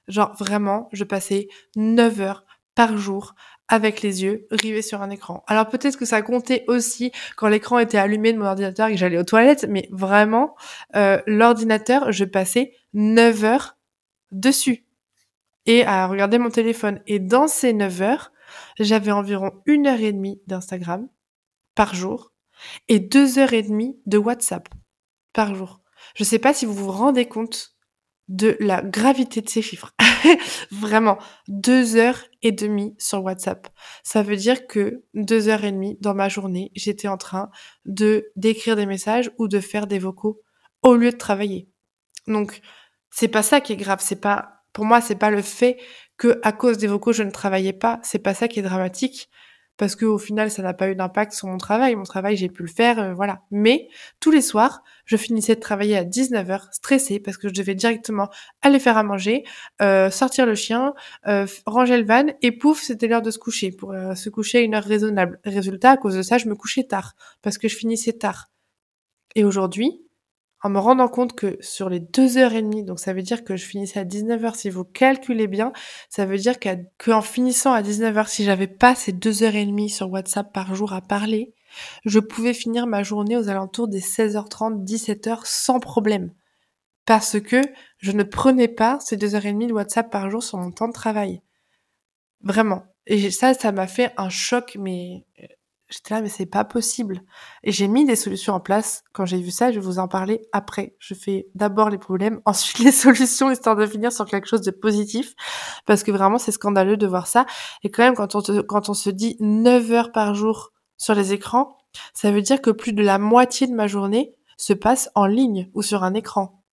Genre vraiment, je passais 9 heures par jour avec les yeux rivés sur un écran. Alors peut-être que ça comptait aussi quand l'écran était allumé de mon ordinateur et que j'allais aux toilettes, mais vraiment, euh, l'ordinateur, je passais 9 heures dessus et à regarder mon téléphone. Et dans ces 9 heures, j'avais environ une heure et demie d'Instagram par jour et deux heures et demie de WhatsApp par jour. Je sais pas si vous vous rendez compte de la gravité de ces chiffres. Vraiment, deux heures et demie sur WhatsApp. Ça veut dire que deux heures et demie dans ma journée, j'étais en train de d'écrire des messages ou de faire des vocaux au lieu de travailler. Donc, c'est pas ça qui est grave. C'est pas, pour moi, c'est pas le fait que à cause des vocaux je ne travaillais pas. C'est pas ça qui est dramatique parce que au final ça n'a pas eu d'impact sur mon travail. Mon travail j'ai pu le faire, euh, voilà. Mais tous les soirs, je finissais de travailler à 19h, stressée parce que je devais directement aller faire à manger, euh, sortir le chien, euh, ranger le van et pouf, c'était l'heure de se coucher pour se coucher à une heure raisonnable. Résultat, à cause de ça, je me couchais tard parce que je finissais tard. Et aujourd'hui, en me rendant compte que sur les deux heures et demie, donc ça veut dire que je finissais à 19h, si vous calculez bien, ça veut dire qu'en finissant à 19h, si j'avais pas ces deux heures et demie sur WhatsApp par jour à parler, je pouvais finir ma journée aux alentours des 16h30, 17h sans problème. Parce que je ne prenais pas ces deux heures et demie de WhatsApp par jour sur mon temps de travail. Vraiment. Et ça, ça m'a fait un choc, mais euh, J'étais là, mais c'est pas possible. Et j'ai mis des solutions en place. Quand j'ai vu ça, je vais vous en parler après. Je fais d'abord les problèmes, ensuite les solutions, histoire de finir sur quelque chose de positif. Parce que vraiment, c'est scandaleux de voir ça. Et quand même, quand on, quand on se dit 9 heures par jour sur les écrans, ça veut dire que plus de la moitié de ma journée se passe en ligne ou sur un écran.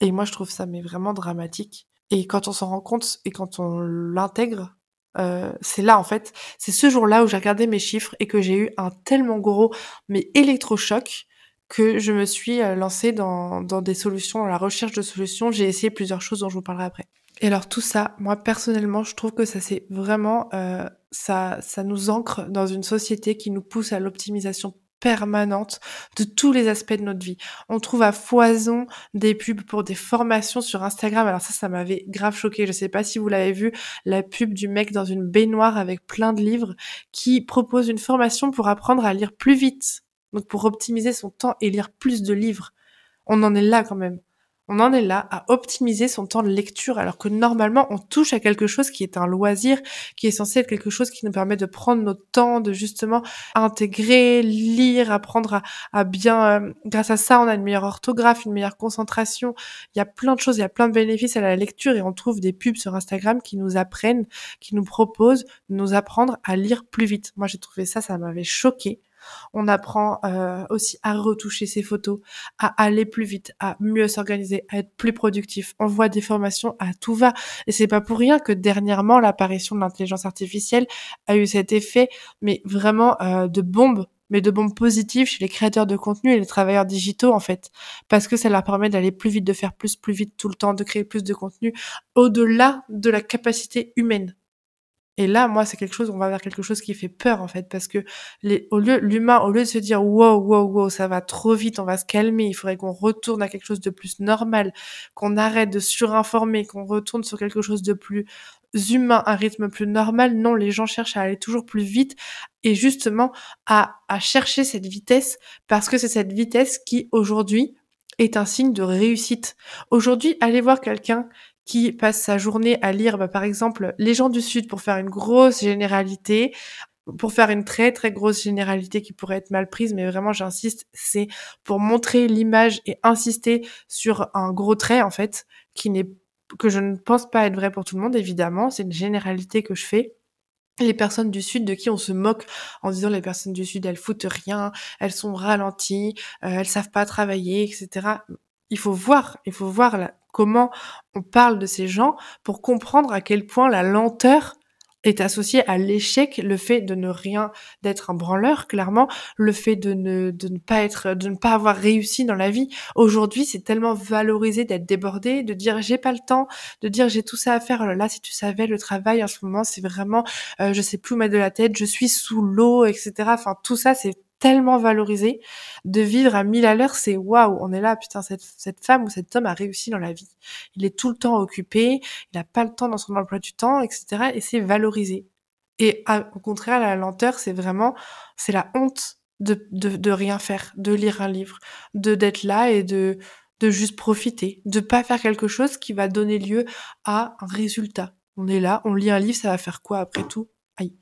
Et moi, je trouve ça mais vraiment dramatique. Et quand on s'en rend compte et quand on l'intègre, euh, c'est là en fait, c'est ce jour-là où j'ai regardé mes chiffres et que j'ai eu un tellement gros mais électrochoc que je me suis euh, lancée dans, dans des solutions, dans la recherche de solutions. J'ai essayé plusieurs choses dont je vous parlerai après. Et alors tout ça, moi personnellement, je trouve que ça c'est vraiment euh, ça ça nous ancre dans une société qui nous pousse à l'optimisation permanente de tous les aspects de notre vie. On trouve à foison des pubs pour des formations sur Instagram. Alors ça, ça m'avait grave choqué. Je sais pas si vous l'avez vu, la pub du mec dans une baignoire avec plein de livres qui propose une formation pour apprendre à lire plus vite. Donc pour optimiser son temps et lire plus de livres. On en est là quand même. On en est là à optimiser son temps de lecture alors que normalement on touche à quelque chose qui est un loisir, qui est censé être quelque chose qui nous permet de prendre notre temps, de justement intégrer, lire, apprendre à, bien... Euh, grâce à ça, on a une meilleure orthographe, une meilleure concentration. Il y a plein de choses, il y a plein de bénéfices à la lecture et on trouve des pubs sur Instagram qui nous apprennent, qui nous proposent de nous apprendre à lire plus vite. Moi j'ai trouvé ça, ça m'avait choqué. On apprend euh, aussi à retoucher ses photos, à aller plus vite, à mieux s'organiser, à être plus productif. On voit des formations à tout va. Et c'est pas pour rien que dernièrement, l'apparition de l'intelligence artificielle a eu cet effet, mais vraiment euh, de bombe mais de bombes positives chez les créateurs de contenu et les travailleurs digitaux en fait parce que ça leur permet d'aller plus vite de faire plus plus vite tout le temps de créer plus de contenu au-delà de la capacité humaine et là, moi, c'est quelque chose, on va vers quelque chose qui fait peur, en fait, parce que les, au lieu, l'humain, au lieu de se dire, wow, wow, wow, ça va trop vite, on va se calmer, il faudrait qu'on retourne à quelque chose de plus normal, qu'on arrête de surinformer, qu'on retourne sur quelque chose de plus humain, un rythme plus normal. Non, les gens cherchent à aller toujours plus vite et justement à, à chercher cette vitesse parce que c'est cette vitesse qui, aujourd'hui, est un signe de réussite. Aujourd'hui, allez voir quelqu'un qui passe sa journée à lire, bah, par exemple, Les gens du Sud pour faire une grosse généralité, pour faire une très très grosse généralité qui pourrait être mal prise, mais vraiment j'insiste, c'est pour montrer l'image et insister sur un gros trait en fait, qui n'est que je ne pense pas être vrai pour tout le monde évidemment, c'est une généralité que je fais les personnes du Sud de qui on se moque en disant les personnes du Sud elles foutent rien, elles sont ralenties, euh, elles savent pas travailler, etc. Il faut voir, il faut voir la, comment on parle de ces gens pour comprendre à quel point la lenteur est associée à l'échec, le fait de ne rien, d'être un branleur, clairement, le fait de ne, de ne pas être, de ne pas avoir réussi dans la vie. Aujourd'hui, c'est tellement valorisé d'être débordé, de dire j'ai pas le temps, de dire j'ai tout ça à faire. Oh là, si tu savais, le travail en ce moment, c'est vraiment, euh, je sais plus où mettre de la tête, je suis sous l'eau, etc. Enfin, tout ça, c'est tellement valorisé. De vivre à mille à l'heure, c'est waouh, on est là, putain, cette, cette femme ou cet homme a réussi dans la vie. Il est tout le temps occupé, il n'a pas le temps dans son emploi du temps, etc. Et c'est valorisé. Et au contraire, la lenteur, c'est vraiment, c'est la honte de, de, de rien faire, de lire un livre, de d'être là et de, de juste profiter, de pas faire quelque chose qui va donner lieu à un résultat. On est là, on lit un livre, ça va faire quoi après tout? Aïe.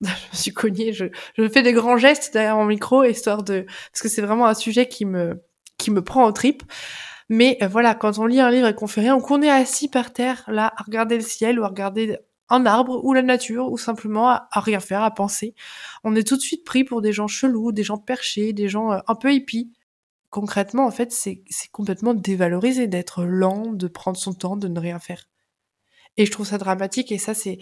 je me suis cognée, je, je fais des grands gestes derrière mon micro, histoire de... Parce que c'est vraiment un sujet qui me, qui me prend en tripes. Mais euh, voilà, quand on lit un livre et qu'on fait rien, qu'on est assis par terre, là, à regarder le ciel, ou à regarder un arbre, ou la nature, ou simplement à, rien faire, à penser, on est tout de suite pris pour des gens chelous, des gens perchés, des gens euh, un peu hippies. Concrètement, en fait, c'est complètement dévalorisé d'être lent, de prendre son temps, de ne rien faire. Et je trouve ça dramatique, et ça, c'est...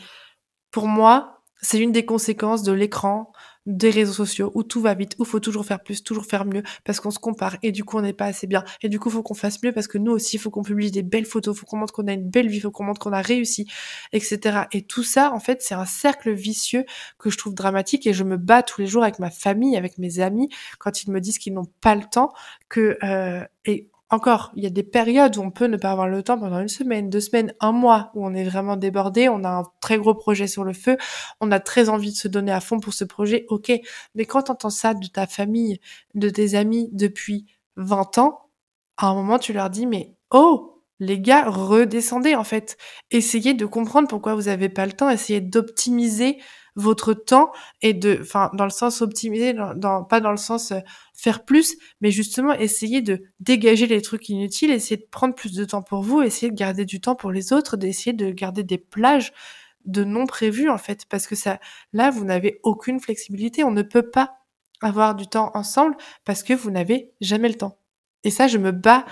Pour moi, c'est une des conséquences de l'écran, des réseaux sociaux, où tout va vite, où faut toujours faire plus, toujours faire mieux, parce qu'on se compare, et du coup on n'est pas assez bien, et du coup faut qu'on fasse mieux, parce que nous aussi, faut qu'on publie des belles photos, faut qu'on montre qu'on a une belle vie, faut qu'on montre qu'on a réussi, etc. Et tout ça, en fait, c'est un cercle vicieux que je trouve dramatique, et je me bats tous les jours avec ma famille, avec mes amis, quand ils me disent qu'ils n'ont pas le temps, que euh, et encore, il y a des périodes où on peut ne pas avoir le temps pendant une semaine, deux semaines, un mois, où on est vraiment débordé, on a un très gros projet sur le feu, on a très envie de se donner à fond pour ce projet, ok. Mais quand tu entends ça de ta famille, de tes amis depuis 20 ans, à un moment tu leur dis, mais oh, les gars, redescendez en fait. Essayez de comprendre pourquoi vous n'avez pas le temps, essayez d'optimiser votre temps et de, enfin, dans le sens optimiser, dans, pas dans le sens euh, faire plus, mais justement essayer de dégager les trucs inutiles, essayer de prendre plus de temps pour vous, essayer de garder du temps pour les autres, d'essayer de garder des plages de non prévus en fait, parce que ça, là, vous n'avez aucune flexibilité, on ne peut pas avoir du temps ensemble parce que vous n'avez jamais le temps. Et ça, je me bats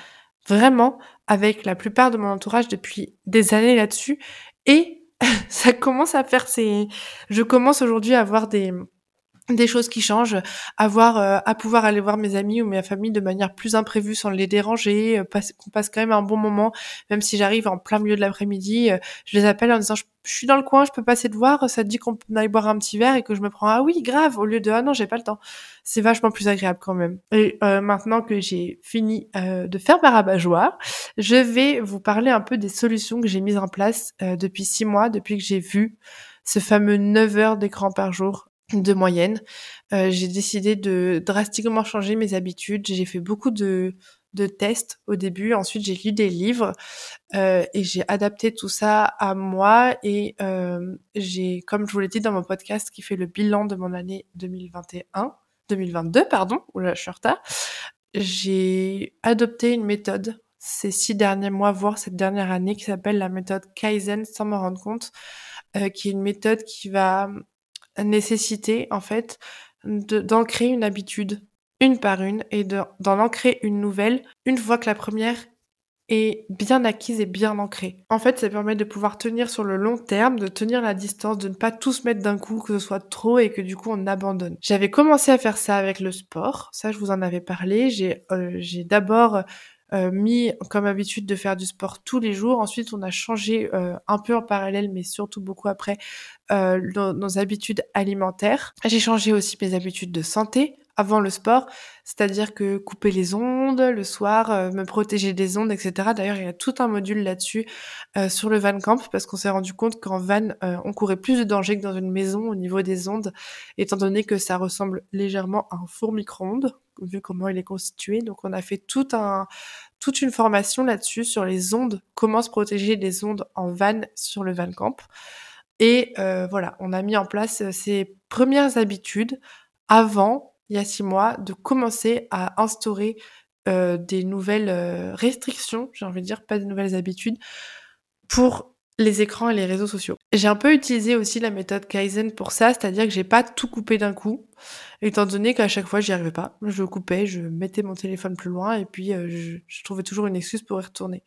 vraiment avec la plupart de mon entourage depuis des années là-dessus. Et ça commence à faire ses... Je commence aujourd'hui à avoir des, des choses qui changent, avoir euh, à pouvoir aller voir mes amis ou ma famille de manière plus imprévue sans les déranger, euh, qu'on passe quand même un bon moment, même si j'arrive en plein milieu de l'après-midi, euh, je les appelle en disant je, suis dans le coin, je peux passer te voir, ça te dit qu'on aille boire un petit verre et que je me prends ah oui grave au lieu de ah non j'ai pas le temps. C'est vachement plus agréable quand même. Et maintenant que j'ai fini de faire ma rabat-joie, je vais vous parler un peu des solutions que j'ai mises en place depuis six mois, depuis que j'ai vu ce fameux 9 heures d'écran par jour de moyenne. Euh, j'ai décidé de drastiquement changer mes habitudes. J'ai fait beaucoup de, de tests au début. Ensuite, j'ai lu des livres euh, et j'ai adapté tout ça à moi. Et euh, j'ai, comme je vous l'ai dit dans mon podcast qui fait le bilan de mon année 2021, 2022, pardon, suis en retard, j'ai adopté une méthode ces six derniers mois, voire cette dernière année, qui s'appelle la méthode Kaizen sans me rendre compte, qui est une méthode qui va nécessité en fait d'en créer une habitude, une par une, et d'en ancrer une nouvelle une fois que la première est bien acquise et bien ancrée. En fait, ça permet de pouvoir tenir sur le long terme, de tenir la distance, de ne pas tout se mettre d'un coup, que ce soit trop et que du coup on abandonne. J'avais commencé à faire ça avec le sport, ça je vous en avais parlé. J'ai euh, d'abord euh, mis comme habitude de faire du sport tous les jours. Ensuite, on a changé euh, un peu en parallèle, mais surtout beaucoup après, euh, nos, nos habitudes alimentaires. J'ai changé aussi mes habitudes de santé avant le sport, c'est-à-dire que couper les ondes le soir, euh, me protéger des ondes, etc. D'ailleurs, il y a tout un module là-dessus euh, sur le van camp parce qu'on s'est rendu compte qu'en van, euh, on courait plus de danger que dans une maison au niveau des ondes, étant donné que ça ressemble légèrement à un four micro-ondes, vu comment il est constitué. Donc, on a fait tout un, toute une formation là-dessus sur les ondes, comment se protéger des ondes en van sur le van camp. Et voilà, on a mis en place ces premières habitudes avant il y a six mois, de commencer à instaurer euh, des nouvelles euh, restrictions, j'ai envie de dire, pas de nouvelles habitudes, pour les écrans et les réseaux sociaux. J'ai un peu utilisé aussi la méthode Kaizen pour ça, c'est-à-dire que j'ai pas tout coupé d'un coup, étant donné qu'à chaque fois j'y arrivais pas. Je coupais, je mettais mon téléphone plus loin et puis euh, je, je, trouvais toujours une excuse pour y retourner.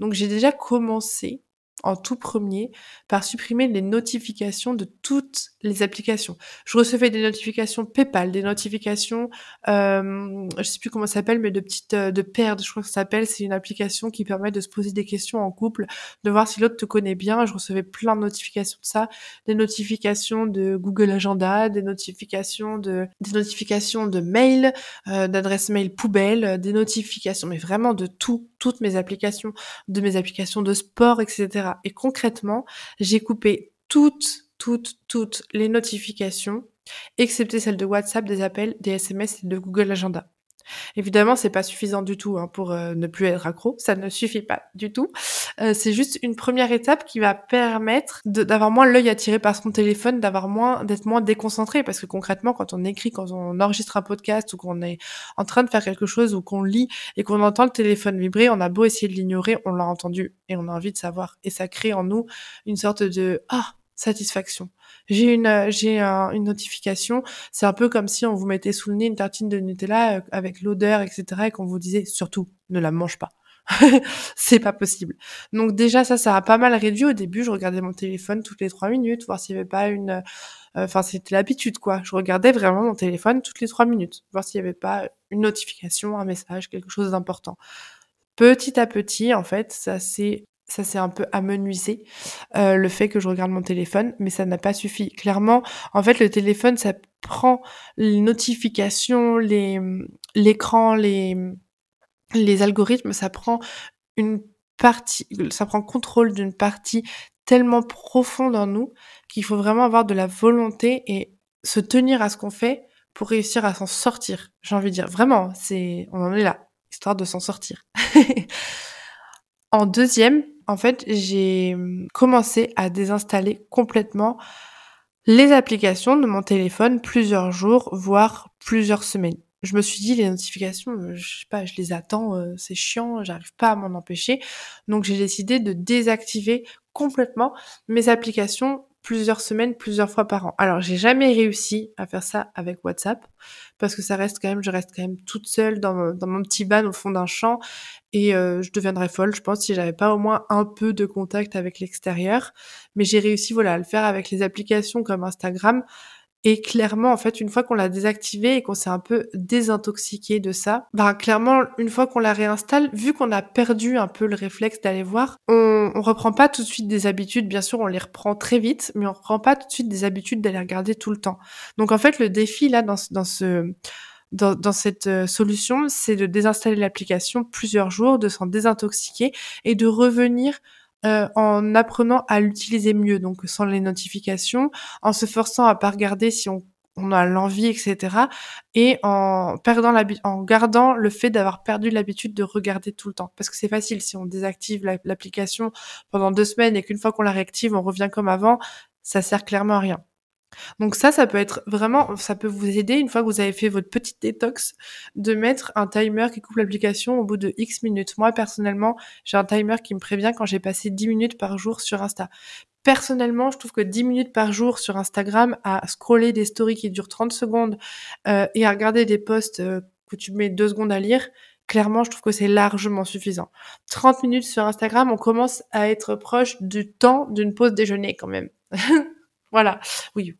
Donc j'ai déjà commencé en tout premier par supprimer les notifications de toutes les applications. Je recevais des notifications PayPal, des notifications, euh, je sais plus comment ça s'appelle, mais de petites euh, de perdes, je crois que ça s'appelle. C'est une application qui permet de se poser des questions en couple, de voir si l'autre te connaît bien. Je recevais plein de notifications de ça, des notifications de Google Agenda, des notifications de des notifications de mail, euh, d'adresse mail poubelle, des notifications, mais vraiment de tout, toutes mes applications, de mes applications de sport, etc. Et concrètement, j'ai coupé toutes, toutes, toutes les notifications, excepté celles de WhatsApp, des appels, des SMS et de Google Agenda. Évidemment, c'est pas suffisant du tout hein, pour euh, ne plus être accro. Ça ne suffit pas du tout. Euh, c'est juste une première étape qui va permettre d'avoir moins l'œil attiré par son téléphone, d'avoir moins, d'être moins déconcentré. Parce que concrètement, quand on écrit, quand on enregistre un podcast ou qu'on est en train de faire quelque chose ou qu'on lit et qu'on entend le téléphone vibrer, on a beau essayer de l'ignorer, on l'a entendu et on a envie de savoir. Et ça crée en nous une sorte de ah satisfaction. J'ai une euh, j'ai une notification. C'est un peu comme si on vous mettait sous le nez une tartine de Nutella euh, avec l'odeur, etc. et qu'on vous disait surtout ne la mange pas. c'est pas possible. Donc déjà ça, ça a pas mal réduit. Au début, je regardais mon téléphone toutes les trois minutes, voir s'il y avait pas une, euh, enfin c'était l'habitude quoi. Je regardais vraiment mon téléphone toutes les trois minutes, voir s'il y avait pas une notification, un message, quelque chose d'important. Petit à petit, en fait, ça s'est ça s'est un peu amenuisé euh, le fait que je regarde mon téléphone, mais ça n'a pas suffi. Clairement, en fait, le téléphone, ça prend les notifications, les l'écran, les les algorithmes, ça prend une partie, ça prend contrôle d'une partie tellement profonde en nous qu'il faut vraiment avoir de la volonté et se tenir à ce qu'on fait pour réussir à s'en sortir. J'ai envie de dire, vraiment, c'est, on en est là, histoire de s'en sortir. en deuxième, en fait, j'ai commencé à désinstaller complètement les applications de mon téléphone plusieurs jours, voire plusieurs semaines. Je me suis dit les notifications, euh, je sais pas, je les attends, euh, c'est chiant, j'arrive pas à m'en empêcher. Donc j'ai décidé de désactiver complètement mes applications plusieurs semaines, plusieurs fois par an. Alors, j'ai jamais réussi à faire ça avec WhatsApp parce que ça reste quand même, je reste quand même toute seule dans, mon petit ban au fond d'un champ et euh, je deviendrais folle, je pense, si j'avais pas au moins un peu de contact avec l'extérieur. Mais j'ai réussi, voilà, à le faire avec les applications comme Instagram et clairement, en fait, une fois qu'on l'a désactivé et qu'on s'est un peu désintoxiqué de ça, bah clairement, une fois qu'on la réinstalle, vu qu'on a perdu un peu le réflexe d'aller voir, on, reprend pas tout de suite des habitudes. Bien sûr, on les reprend très vite, mais on reprend pas tout de suite des habitudes d'aller regarder tout le temps. Donc en fait, le défi là dans, dans ce dans, dans, cette euh, solution, c'est de désinstaller l'application plusieurs jours, de s'en désintoxiquer et de revenir euh, en apprenant à l'utiliser mieux, donc sans les notifications, en se forçant à pas regarder si on, on a l'envie, etc. Et en perdant en gardant le fait d'avoir perdu l'habitude de regarder tout le temps. Parce que c'est facile, si on désactive l'application pendant deux semaines et qu'une fois qu'on la réactive, on revient comme avant, ça sert clairement à rien. Donc ça, ça peut être vraiment, ça peut vous aider une fois que vous avez fait votre petite détox, de mettre un timer qui coupe l'application au bout de X minutes. Moi, personnellement, j'ai un timer qui me prévient quand j'ai passé 10 minutes par jour sur Insta. Personnellement, je trouve que 10 minutes par jour sur Instagram à scroller des stories qui durent 30 secondes euh, et à regarder des posts euh, que tu mets deux secondes à lire, clairement, je trouve que c'est largement suffisant. 30 minutes sur Instagram, on commence à être proche du temps d'une pause déjeuner quand même. voilà. Oui,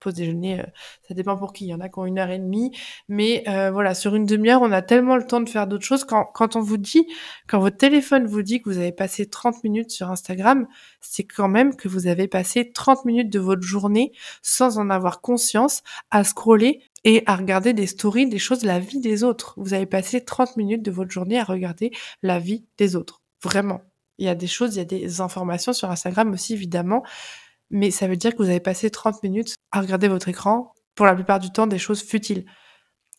pause déjeuner, euh, ça dépend pour qui. Il y en a qui ont une heure et demie, mais euh, voilà, sur une demi-heure, on a tellement le temps de faire d'autres choses. Quand, quand on vous dit, quand votre téléphone vous dit que vous avez passé 30 minutes sur Instagram, c'est quand même que vous avez passé 30 minutes de votre journée sans en avoir conscience à scroller et à regarder des stories, des choses, la vie des autres. Vous avez passé 30 minutes de votre journée à regarder la vie des autres. Vraiment. Il y a des choses, il y a des informations sur Instagram aussi, évidemment. Mais ça veut dire que vous avez passé 30 minutes à regarder votre écran, pour la plupart du temps, des choses futiles.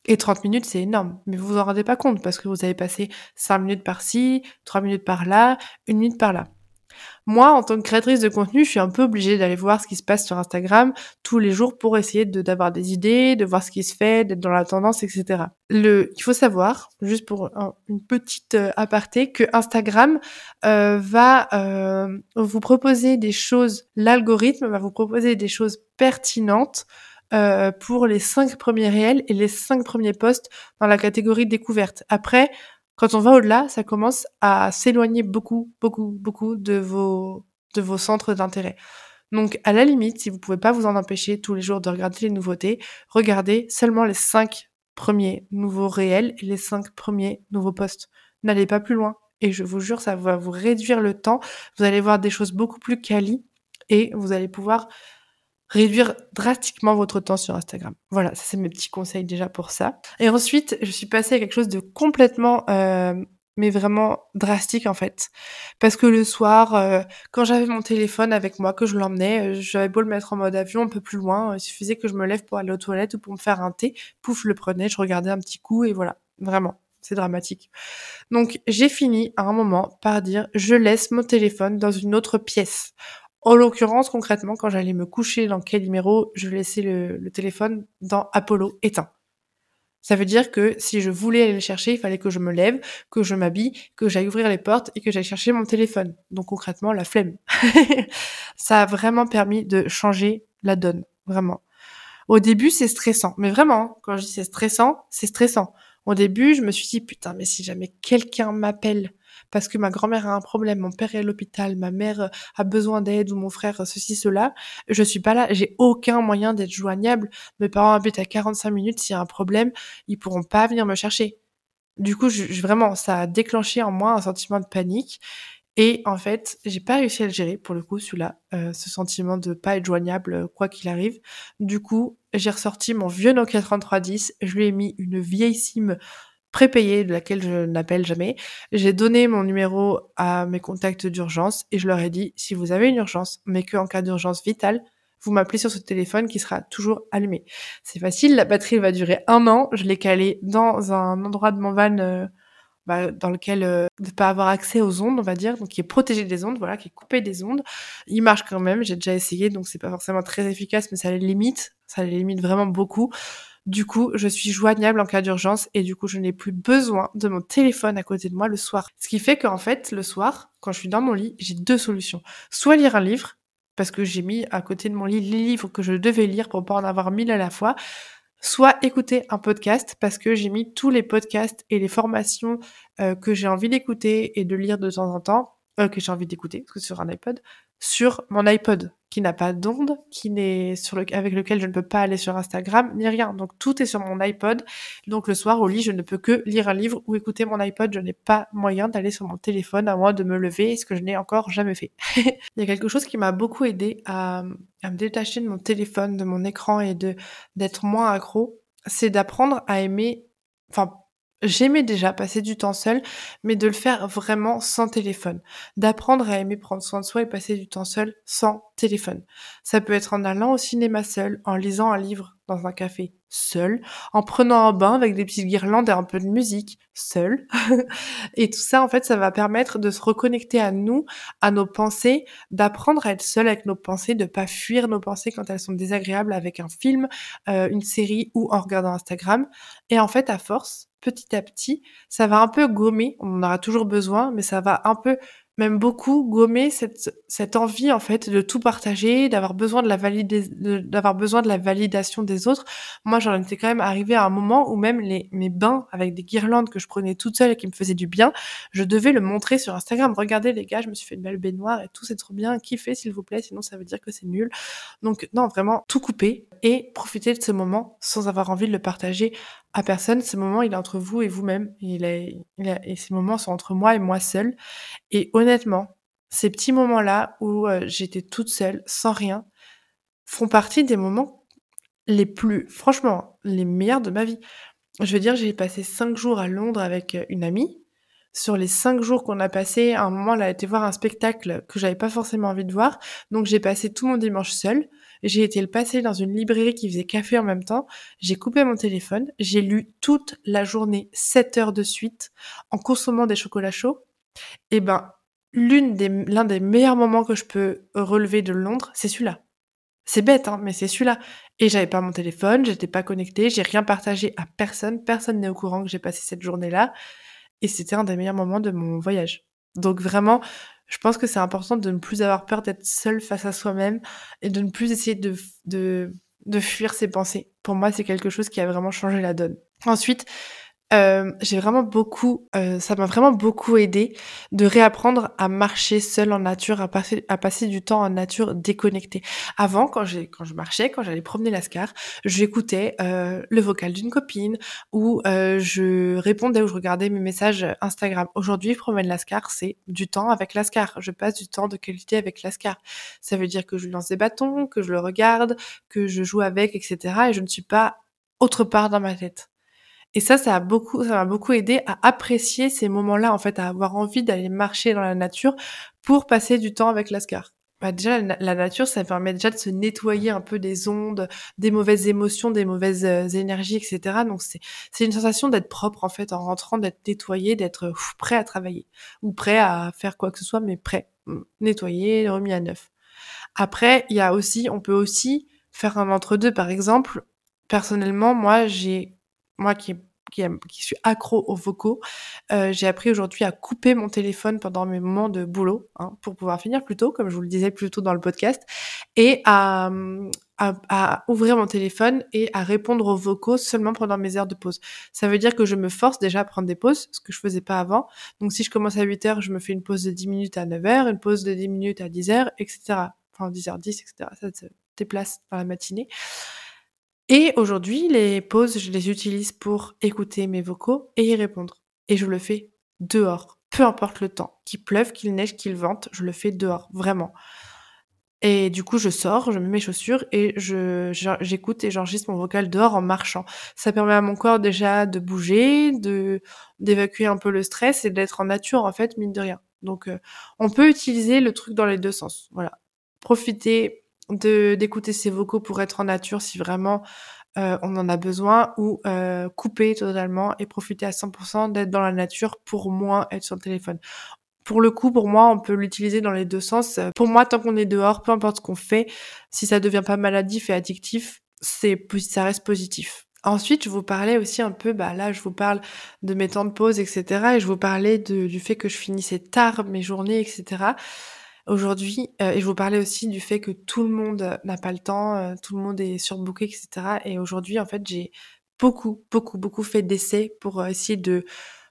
Et 30 minutes, c'est énorme. Mais vous vous en rendez pas compte parce que vous avez passé 5 minutes par-ci, 3 minutes par-là, une minute par-là. Moi, en tant que créatrice de contenu, je suis un peu obligée d'aller voir ce qui se passe sur Instagram tous les jours pour essayer d'avoir des idées, de voir ce qui se fait, d'être dans la tendance, etc. Il faut savoir, juste pour une petite euh, aparté, que Instagram euh, va euh, vous proposer des choses, l'algorithme va vous proposer des choses pertinentes euh, pour les cinq premiers réels et les cinq premiers posts dans la catégorie découverte. Après, quand on va au-delà, ça commence à s'éloigner beaucoup, beaucoup, beaucoup de vos, de vos centres d'intérêt. Donc, à la limite, si vous pouvez pas vous en empêcher tous les jours de regarder les nouveautés, regardez seulement les cinq premiers nouveaux réels et les cinq premiers nouveaux posts. N'allez pas plus loin. Et je vous jure, ça va vous réduire le temps. Vous allez voir des choses beaucoup plus quali et vous allez pouvoir réduire drastiquement votre temps sur Instagram. Voilà, ça c'est mes petits conseils déjà pour ça. Et ensuite, je suis passée à quelque chose de complètement, euh, mais vraiment drastique en fait. Parce que le soir, euh, quand j'avais mon téléphone avec moi, que je l'emmenais, euh, j'avais beau le mettre en mode avion un peu plus loin, il suffisait que je me lève pour aller aux toilettes ou pour me faire un thé, pouf, je le prenais, je regardais un petit coup et voilà, vraiment. C'est dramatique. Donc j'ai fini à un moment par dire je laisse mon téléphone dans une autre pièce en l'occurrence, concrètement, quand j'allais me coucher dans numéro, je laissais le, téléphone dans Apollo éteint. Ça veut dire que si je voulais aller le chercher, il fallait que je me lève, que je m'habille, que j'aille ouvrir les portes et que j'aille chercher mon téléphone. Donc concrètement, la flemme. ça a vraiment permis de changer la donne, vraiment. Au début, c'est stressant, mais vraiment, quand je dis c'est stressant, c'est stressant. Au début, je me suis dit putain, mais si jamais quelqu'un m'appelle parce que ma grand-mère a un problème, mon père est à l'hôpital, ma mère euh, a besoin d'aide ou mon frère euh, ceci, cela, je suis pas là, j'ai aucun moyen d'être joignable. Mes parents habitent à 45 minutes, s'il y a un problème, ils pourront pas venir me chercher. Du coup, je, vraiment, ça a déclenché en moi un sentiment de panique. Et en fait, j'ai pas réussi à le gérer pour le coup, celui-là, euh, ce sentiment de pas être joignable quoi qu'il arrive. Du coup, j'ai ressorti mon vieux Nokia 3310, je lui ai mis une vieille SIM prépayée de laquelle je n'appelle jamais. J'ai donné mon numéro à mes contacts d'urgence et je leur ai dit si vous avez une urgence, mais qu'en cas d'urgence vitale, vous m'appelez sur ce téléphone qui sera toujours allumé. C'est facile, la batterie va durer un an. Je l'ai calé dans un endroit de mon van euh, bah, dans lequel euh, ne pas avoir accès aux ondes, on va dire, donc qui est protégé des ondes, voilà, qui est coupé des ondes. Il marche quand même, j'ai déjà essayé, donc c'est pas forcément très efficace, mais ça les limite, ça les limite vraiment beaucoup. Du coup, je suis joignable en cas d'urgence et du coup, je n'ai plus besoin de mon téléphone à côté de moi le soir. Ce qui fait qu'en fait, le soir, quand je suis dans mon lit, j'ai deux solutions. Soit lire un livre, parce que j'ai mis à côté de mon lit les livres que je devais lire pour pas en avoir mille à la fois, soit écouter un podcast parce que j'ai mis tous les podcasts et les formations euh, que j'ai envie d'écouter et de lire de temps en temps, euh, que j'ai envie d'écouter, parce que sur un iPod, sur mon iPod qui n'a pas d'onde, qui n'est sur le, avec lequel je ne peux pas aller sur Instagram ni rien. Donc tout est sur mon iPod. Donc le soir au lit, je ne peux que lire un livre ou écouter mon iPod. Je n'ai pas moyen d'aller sur mon téléphone à moins de me lever, ce que je n'ai encore jamais fait. Il y a quelque chose qui m'a beaucoup aidé à, à me détacher de mon téléphone, de mon écran et de d'être moins accro, c'est d'apprendre à aimer, enfin J'aimais déjà passer du temps seul, mais de le faire vraiment sans téléphone. D'apprendre à aimer prendre soin de soi et passer du temps seul sans téléphone. Ça peut être en allant au cinéma seul, en lisant un livre dans un café seul, en prenant un bain avec des petites guirlandes et un peu de musique seul. et tout ça, en fait, ça va permettre de se reconnecter à nous, à nos pensées, d'apprendre à être seul avec nos pensées, de pas fuir nos pensées quand elles sont désagréables avec un film, euh, une série ou en regardant Instagram. Et en fait, à force, petit à petit, ça va un peu gommer, on en aura toujours besoin, mais ça va un peu même beaucoup gommer cette, cette envie en fait de tout partager, d'avoir besoin de la d'avoir besoin de la validation des autres. Moi, j'en étais quand même arrivée à un moment où même les mes bains avec des guirlandes que je prenais toute seule et qui me faisaient du bien, je devais le montrer sur Instagram. Regardez les gars, je me suis fait une belle baignoire et tout, c'est trop bien. Kiffez s'il vous plaît, sinon ça veut dire que c'est nul. Donc non, vraiment tout couper et profiter de ce moment sans avoir envie de le partager à personne. Ce moment, il est entre vous et vous-même. Et ces moments sont entre moi et moi seule. Et honnêtement, ces petits moments-là où euh, j'étais toute seule, sans rien, font partie des moments les plus, franchement, les meilleurs de ma vie. Je veux dire, j'ai passé cinq jours à Londres avec euh, une amie. Sur les cinq jours qu'on a passé, un moment, elle a été voir un spectacle que j'avais pas forcément envie de voir. Donc j'ai passé tout mon dimanche seule. J'ai été le passer dans une librairie qui faisait café en même temps. J'ai coupé mon téléphone. J'ai lu toute la journée, 7 heures de suite, en consommant des chocolats chauds. Et ben, l'une des, l'un des meilleurs moments que je peux relever de Londres, c'est celui-là. C'est bête, hein, mais c'est celui-là. Et j'avais pas mon téléphone, j'étais pas connectée, j'ai rien partagé à personne, personne n'est au courant que j'ai passé cette journée-là. Et c'était un des meilleurs moments de mon voyage. Donc vraiment, je pense que c'est important de ne plus avoir peur d'être seul face à soi-même et de ne plus essayer de, de, de fuir ses pensées. Pour moi, c'est quelque chose qui a vraiment changé la donne. Ensuite, euh, j'ai vraiment beaucoup, euh, ça m'a vraiment beaucoup aidé de réapprendre à marcher seul en nature, à passer, à passer du temps en nature déconnecté. Avant, quand quand je marchais, quand j'allais promener l'ascar, j'écoutais euh, le vocal d'une copine ou euh, je répondais ou je regardais mes messages Instagram. Aujourd'hui, promène l'ascar, c'est du temps avec l'ascar. Je passe du temps de qualité avec l'ascar. Ça veut dire que je lance des bâtons, que je le regarde, que je joue avec, etc. Et je ne suis pas autre part dans ma tête. Et ça, ça a beaucoup, ça m'a beaucoup aidé à apprécier ces moments-là, en fait, à avoir envie d'aller marcher dans la nature pour passer du temps avec l'ascar. Bah déjà, la, nature, ça permet déjà de se nettoyer un peu des ondes, des mauvaises émotions, des mauvaises euh, énergies, etc. Donc c'est une sensation d'être propre en fait en rentrant, d'être nettoyé, d'être prêt à travailler ou prêt à faire quoi que ce soit, mais prêt, mmh, nettoyé, remis à neuf. Après, il y a aussi, on peut aussi faire un entre-deux. Par exemple, personnellement, moi, j'ai moi qui, suis accro aux vocaux, euh, j'ai appris aujourd'hui à couper mon téléphone pendant mes moments de boulot hein, pour pouvoir finir plus tôt, comme je vous le disais plus tôt dans le podcast, et à, à, à, ouvrir mon téléphone et à répondre aux vocaux seulement pendant mes heures de pause. Ça veut dire que je me force déjà à prendre des pauses, ce que je faisais pas avant. Donc si je commence à 8 heures, je me fais une pause de 10 minutes à 9 heures, une pause de 10 minutes à 10 heures, etc. Enfin 10h10, etc. Ça se déplace dans la matinée. Et aujourd'hui, les pauses, je les utilise pour écouter mes vocaux et y répondre. Et je le fais dehors, peu importe le temps. Qu'il pleuve, qu'il neige, qu'il vente, je le fais dehors, vraiment. Et du coup, je sors, je mets mes chaussures et je, j'écoute et j'enregistre mon vocal dehors en marchant. Ça permet à mon corps déjà de bouger, de d'évacuer un peu le stress et d'être en nature en fait, mine de rien. Donc, euh, on peut utiliser le truc dans les deux sens. Voilà. Profiter de d'écouter ses vocaux pour être en nature si vraiment euh, on en a besoin ou euh, couper totalement et profiter à 100% d'être dans la nature pour moins être sur le téléphone. Pour le coup, pour moi, on peut l'utiliser dans les deux sens. Pour moi, tant qu'on est dehors, peu importe ce qu'on fait, si ça devient pas maladif et addictif, c'est ça reste positif. Ensuite, je vous parlais aussi un peu, bah là, je vous parle de mes temps de pause, etc. Et je vous parlais du fait que je finissais tard mes journées, etc. Aujourd'hui, euh, et je vous parlais aussi du fait que tout le monde n'a pas le temps, euh, tout le monde est surbooké, etc. Et aujourd'hui, en fait, j'ai beaucoup, beaucoup, beaucoup fait d'essais pour euh, essayer de,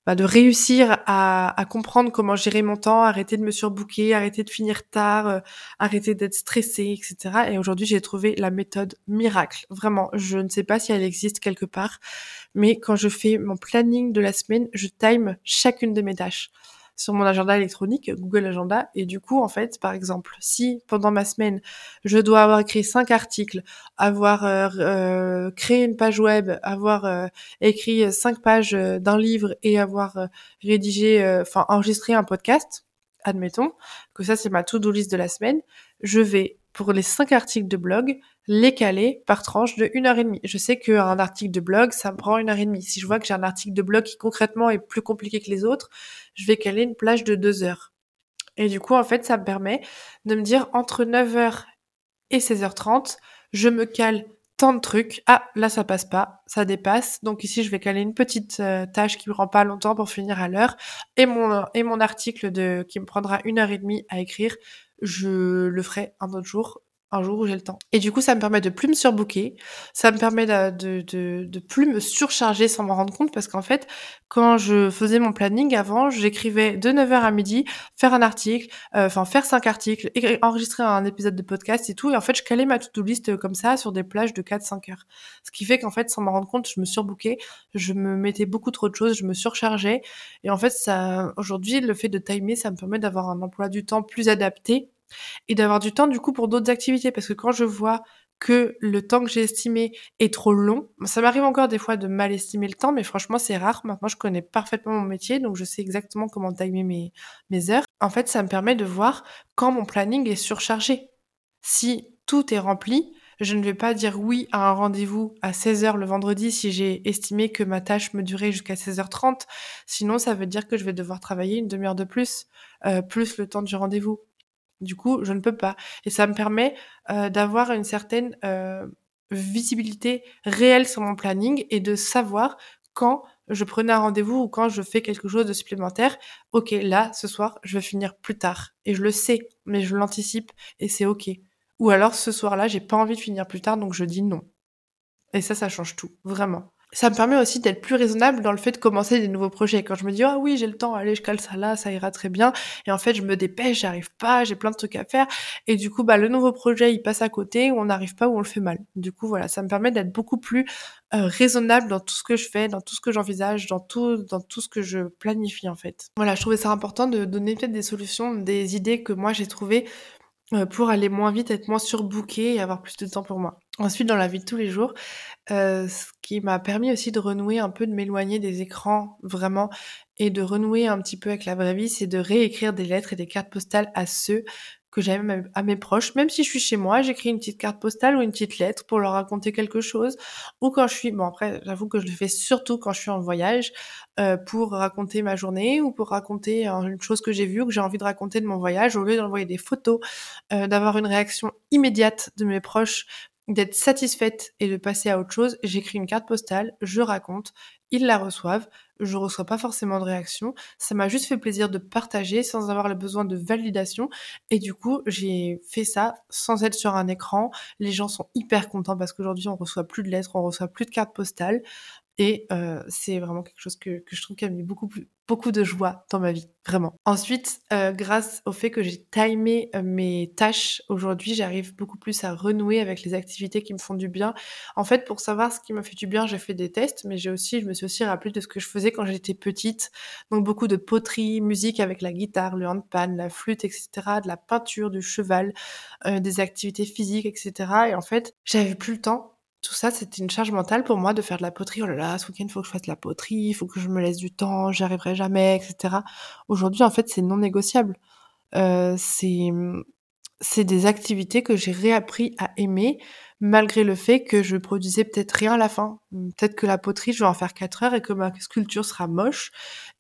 bah, de réussir à, à, comprendre comment gérer mon temps, arrêter de me surbooker, arrêter de finir tard, arrêter d'être stressée, etc. Et aujourd'hui, j'ai trouvé la méthode miracle. Vraiment, je ne sais pas si elle existe quelque part, mais quand je fais mon planning de la semaine, je time chacune de mes tâches sur mon agenda électronique, Google Agenda. Et du coup, en fait, par exemple, si pendant ma semaine, je dois avoir écrit cinq articles, avoir euh, euh, créé une page web, avoir euh, écrit cinq pages d'un livre et avoir rédigé, enfin enregistré un podcast, admettons que ça c'est ma to-do list de la semaine, je vais pour les cinq articles de blog, les caler par tranche de une heure et demie. Je sais qu'un article de blog, ça me prend une heure et demie. Si je vois que j'ai un article de blog qui concrètement est plus compliqué que les autres, je vais caler une plage de deux heures. Et du coup, en fait, ça me permet de me dire entre 9h et 16h30, je me cale tant de trucs. Ah, là, ça passe pas, ça dépasse. Donc ici, je vais caler une petite euh, tâche qui me prend pas longtemps pour finir à l'heure. Et mon, et mon article de, qui me prendra une heure et demie à écrire, je le ferai un autre jour un jour où j'ai le temps. Et du coup, ça me permet de plus me surbooker, ça me permet de, de, de, plus me surcharger sans m'en rendre compte parce qu'en fait, quand je faisais mon planning avant, j'écrivais de 9h à midi, faire un article, euh, enfin faire cinq articles, enregistrer un épisode de podcast et tout. Et en fait, je calais ma to-do list comme ça sur des plages de 4-5 heures. Ce qui fait qu'en fait, sans m'en rendre compte, je me surbookais, je me mettais beaucoup trop de choses, je me surchargeais. Et en fait, ça, aujourd'hui, le fait de timer, ça me permet d'avoir un emploi du temps plus adapté et d'avoir du temps du coup pour d'autres activités parce que quand je vois que le temps que j'ai estimé est trop long, ça m'arrive encore des fois de mal estimer le temps, mais franchement c'est rare. Maintenant je connais parfaitement mon métier, donc je sais exactement comment timer mes, mes heures. En fait, ça me permet de voir quand mon planning est surchargé. Si tout est rempli, je ne vais pas dire oui à un rendez-vous à 16h le vendredi si j'ai estimé que ma tâche me durait jusqu'à 16h30. Sinon, ça veut dire que je vais devoir travailler une demi-heure de plus, euh, plus le temps du rendez-vous. Du coup, je ne peux pas. Et ça me permet d'avoir une certaine visibilité réelle sur mon planning et de savoir quand je prenais un rendez-vous ou quand je fais quelque chose de supplémentaire. Ok, là, ce soir, je vais finir plus tard. Et je le sais, mais je l'anticipe et c'est ok. Ou alors, ce soir-là, j'ai pas envie de finir plus tard, donc je dis non. Et ça, ça change tout, vraiment ça me permet aussi d'être plus raisonnable dans le fait de commencer des nouveaux projets. Quand je me dis, ah oui, j'ai le temps, allez, je cale ça là, ça ira très bien. Et en fait, je me dépêche, j'arrive pas, j'ai plein de trucs à faire. Et du coup, bah, le nouveau projet, il passe à côté, on n'arrive pas, ou on le fait mal. Du coup, voilà, ça me permet d'être beaucoup plus euh, raisonnable dans tout ce que je fais, dans tout ce que j'envisage, dans tout, dans tout ce que je planifie, en fait. Voilà, je trouvais ça important de donner peut-être des solutions, des idées que moi j'ai trouvées pour aller moins vite, être moins surbooké et avoir plus de temps pour moi. Ensuite, dans la vie de tous les jours, euh, ce qui m'a permis aussi de renouer un peu, de m'éloigner des écrans vraiment et de renouer un petit peu avec la vraie vie, c'est de réécrire des lettres et des cartes postales à ceux que j'aime à mes proches. Même si je suis chez moi, j'écris une petite carte postale ou une petite lettre pour leur raconter quelque chose. Ou quand je suis, bon après, j'avoue que je le fais surtout quand je suis en voyage, euh, pour raconter ma journée ou pour raconter une chose que j'ai vue ou que j'ai envie de raconter de mon voyage, au lieu d'envoyer des photos, euh, d'avoir une réaction immédiate de mes proches d'être satisfaite et de passer à autre chose, j'écris une carte postale, je raconte, ils la reçoivent, je reçois pas forcément de réaction, ça m'a juste fait plaisir de partager sans avoir le besoin de validation. Et du coup j'ai fait ça sans être sur un écran, les gens sont hyper contents parce qu'aujourd'hui on reçoit plus de lettres, on reçoit plus de cartes postales, et euh, c'est vraiment quelque chose que, je trouve qui a mis beaucoup, de joie dans ma vie, vraiment. Ensuite, euh, grâce au fait que j'ai timé euh, mes tâches, aujourd'hui, j'arrive beaucoup plus à renouer avec les activités qui me font du bien. En fait, pour savoir ce qui me fait du bien, j'ai fait des tests, mais j'ai aussi, je me suis aussi rappelé de ce que je faisais quand j'étais petite. Donc beaucoup de poterie, musique avec la guitare, le handpan, la flûte, etc., de la peinture, du cheval, des activités physiques, etc. Et en fait, j'avais plus le temps tout ça, c'était une charge mentale pour moi de faire de la poterie. Oh là là, ce week-end, il faut que je fasse de la poterie, il faut que je me laisse du temps, j'y arriverai jamais, etc. Aujourd'hui, en fait, c'est non négociable. Euh, c'est, des activités que j'ai réappris à aimer, malgré le fait que je produisais peut-être rien à la fin. Peut-être que la poterie, je vais en faire 4 heures et que ma sculpture sera moche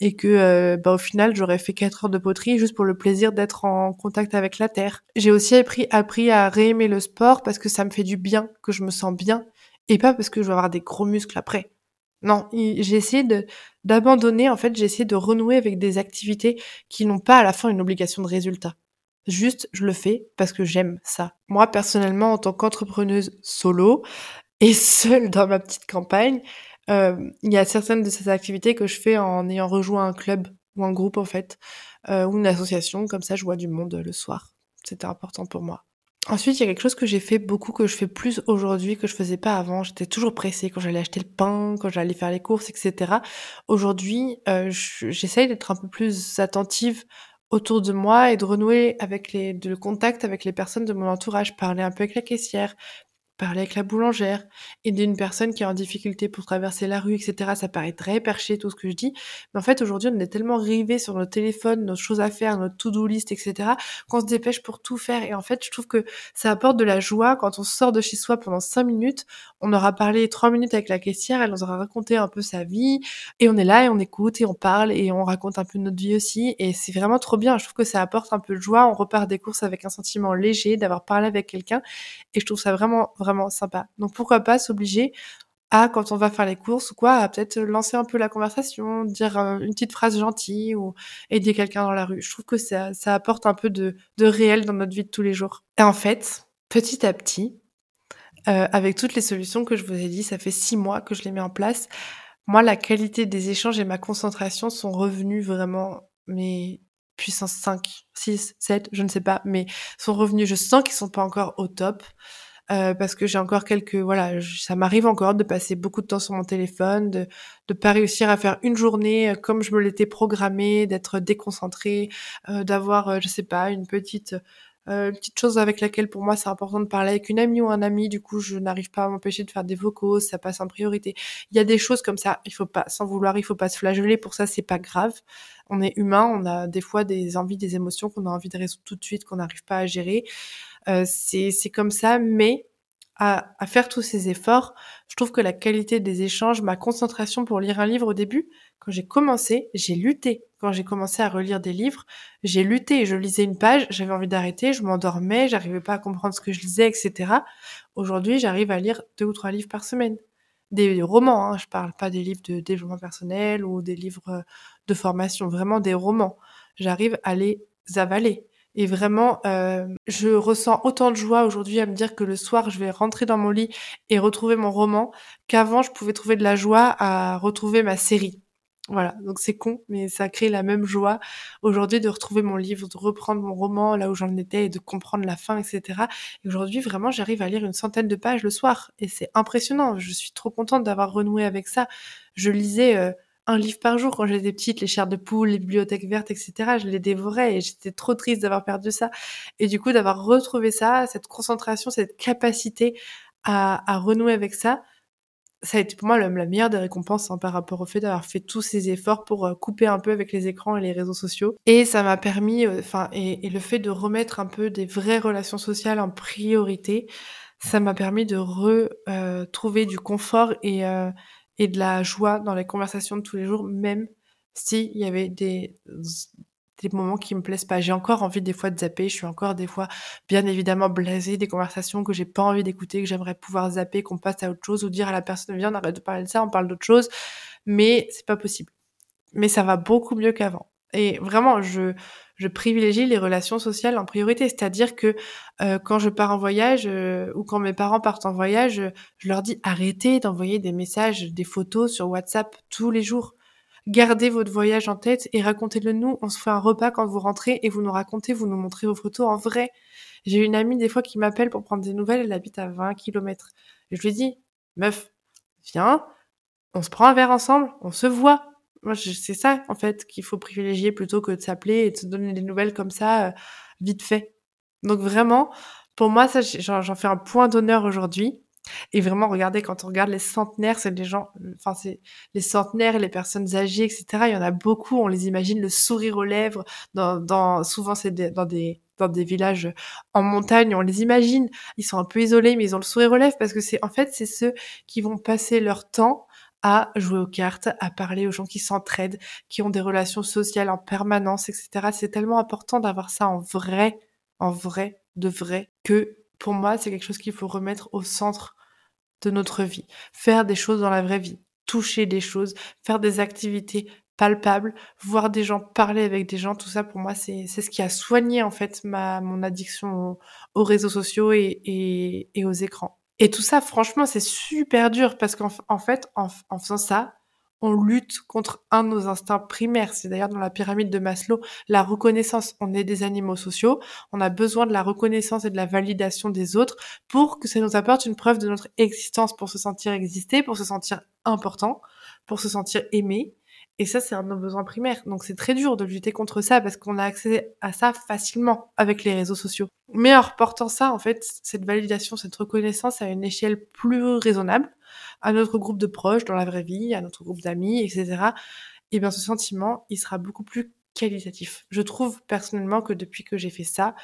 et que euh, bah, au final, j'aurais fait 4 heures de poterie juste pour le plaisir d'être en contact avec la terre. J'ai aussi appris, appris à réaimer le sport parce que ça me fait du bien, que je me sens bien et pas parce que je vais avoir des gros muscles après. Non, j'ai essayé de d'abandonner, en fait, j'ai essayé de renouer avec des activités qui n'ont pas à la fin une obligation de résultat. Juste, je le fais parce que j'aime ça. Moi, personnellement, en tant qu'entrepreneuse solo et seule dans ma petite campagne, euh, il y a certaines de ces activités que je fais en ayant rejoint un club ou un groupe, en fait, euh, ou une association. Comme ça, je vois du monde le soir. C'était important pour moi. Ensuite, il y a quelque chose que j'ai fait beaucoup, que je fais plus aujourd'hui, que je faisais pas avant. J'étais toujours pressée quand j'allais acheter le pain, quand j'allais faire les courses, etc. Aujourd'hui, euh, j'essaye d'être un peu plus attentive autour de moi et de renouer avec le contact avec les personnes de mon entourage, parler un peu avec la caissière, parler avec la boulangère, aider une personne qui est en difficulté pour traverser la rue, etc. Ça paraît très perché tout ce que je dis, mais en fait aujourd'hui on est tellement rivés sur notre téléphone, nos choses à faire, notre to-do list, etc. qu'on se dépêche pour tout faire. Et en fait je trouve que ça apporte de la joie quand on sort de chez soi pendant cinq minutes. On aura parlé trois minutes avec la caissière, elle nous aura raconté un peu sa vie, et on est là et on écoute et on parle et on raconte un peu notre vie aussi. Et c'est vraiment trop bien. Je trouve que ça apporte un peu de joie. On repart des courses avec un sentiment léger d'avoir parlé avec quelqu'un, et je trouve ça vraiment vraiment sympa. Donc pourquoi pas s'obliger à, quand on va faire les courses ou quoi, à peut-être lancer un peu la conversation, dire euh, une petite phrase gentille ou aider quelqu'un dans la rue. Je trouve que ça, ça apporte un peu de, de réel dans notre vie de tous les jours. Et en fait, petit à petit, euh, avec toutes les solutions que je vous ai dit, ça fait six mois que je les mets en place. Moi, la qualité des échanges et ma concentration sont revenus vraiment, mais puissance 5, 6, 7, je ne sais pas, mais sont revenus. Je sens qu'ils sont pas encore au top. Euh, parce que j'ai encore quelques voilà ça m'arrive encore de passer beaucoup de temps sur mon téléphone de de pas réussir à faire une journée euh, comme je me l'étais programmée d'être déconcentrée euh, d'avoir je sais pas une petite une petite chose avec laquelle pour moi c'est important de parler avec une amie ou un ami. Du coup je n'arrive pas à m'empêcher de faire des vocaux ça passe en priorité. Il y a des choses comme ça il faut pas sans vouloir il faut pas se flageller. Pour ça c'est pas grave on est humain on a des fois des envies des émotions qu'on a envie de résoudre tout de suite qu'on n'arrive pas à gérer euh, c'est comme ça, mais à, à, faire tous ces efforts, je trouve que la qualité des échanges, ma concentration pour lire un livre au début, quand j'ai commencé, j'ai lutté. Quand j'ai commencé à relire des livres, j'ai lutté. Je lisais une page, j'avais envie d'arrêter, je m'endormais, j'arrivais pas à comprendre ce que je lisais, etc. Aujourd'hui, j'arrive à lire deux ou trois livres par semaine. Des romans, hein, je parle pas des livres de développement personnel ou des livres de formation, vraiment des romans. J'arrive à les avaler. Et vraiment, euh, je ressens autant de joie aujourd'hui à me dire que le soir, je vais rentrer dans mon lit et retrouver mon roman qu'avant, je pouvais trouver de la joie à retrouver ma série. Voilà, donc c'est con, mais ça crée la même joie aujourd'hui de retrouver mon livre, de reprendre mon roman là où j'en étais et de comprendre la fin, etc. Et aujourd'hui, vraiment, j'arrive à lire une centaine de pages le soir et c'est impressionnant. Je suis trop contente d'avoir renoué avec ça. Je lisais euh, un livre par jour quand j'étais petite, les chairs de poule, les bibliothèques vertes, etc. Je les dévorais et j'étais trop triste d'avoir perdu ça. Et du coup, d'avoir retrouvé ça, cette concentration, cette capacité à, à renouer avec ça, ça a été pour moi la, meilleure des récompenses hein, par rapport au fait d'avoir fait tous ces efforts pour euh, couper un peu avec les écrans et les réseaux sociaux. Et ça m'a permis, euh, enfin, et, le fait de remettre un peu des vraies relations sociales en priorité, ça m'a permis de retrouver euh, du confort et, et de la joie dans les conversations de tous les jours, même s'il y avait des, des moments qui me plaisent pas. J'ai encore envie des fois de zapper, je suis encore des fois bien évidemment blasée des conversations que j'ai pas envie d'écouter, que j'aimerais pouvoir zapper, qu'on passe à autre chose ou dire à la personne viens on arrête de parler de ça, on parle d'autre chose, mais c'est pas possible. Mais ça va beaucoup mieux qu'avant. Et vraiment, je, je privilégie les relations sociales en priorité. C'est-à-dire que euh, quand je pars en voyage euh, ou quand mes parents partent en voyage, je leur dis arrêtez d'envoyer des messages, des photos sur WhatsApp tous les jours. Gardez votre voyage en tête et racontez-le nous. On se fait un repas quand vous rentrez et vous nous racontez, vous nous montrez vos photos en vrai. J'ai une amie des fois qui m'appelle pour prendre des nouvelles, elle habite à 20 km. Je lui dis, meuf, viens, on se prend un verre ensemble, on se voit, moi, c'est ça, en fait, qu'il faut privilégier plutôt que de s'appeler et de se donner des nouvelles comme ça, euh, vite fait. Donc vraiment, pour moi, ça, j'en fais un point d'honneur aujourd'hui. Et vraiment, regardez, quand on regarde les centenaires, c'est des gens, enfin, c'est les centenaires les personnes âgées, etc. Il y en a beaucoup, on les imagine le sourire aux lèvres. Dans, dans souvent, c'est dans des dans des villages en montagne, on les imagine. Ils sont un peu isolés, mais ils ont le sourire aux lèvres parce que c'est, en fait, c'est ceux qui vont passer leur temps à jouer aux cartes, à parler aux gens qui s'entraident, qui ont des relations sociales en permanence, etc. C'est tellement important d'avoir ça en vrai, en vrai, de vrai, que pour moi, c'est quelque chose qu'il faut remettre au centre de notre vie. Faire des choses dans la vraie vie, toucher des choses, faire des activités palpables, voir des gens, parler avec des gens, tout ça pour moi c'est ce qui a soigné en fait ma mon addiction aux, réseaux sociaux et, et, et aux écrans. Et tout ça, franchement, c'est super dur parce qu'en en fait, en, faisant ça, on lutte contre un de nos instincts primaires. C'est d'ailleurs dans la pyramide de Maslow, la reconnaissance. On est des animaux sociaux. On a besoin de la reconnaissance et de la validation des autres pour que ça nous apporte une preuve de notre existence, pour se sentir exister, pour se sentir important, pour se sentir aimé. Et ça, c'est un de nos besoins primaires. Donc c'est très dur de lutter contre ça parce qu'on a accès à ça facilement avec les réseaux sociaux. Mais en reportant ça, en fait, cette validation, cette reconnaissance à une échelle plus raisonnable, à notre groupe de proches dans la vraie vie, à notre groupe d'amis, etc., et eh bien ce sentiment, il sera beaucoup plus qualitatif. Je trouve personnellement que depuis que j'ai fait ça,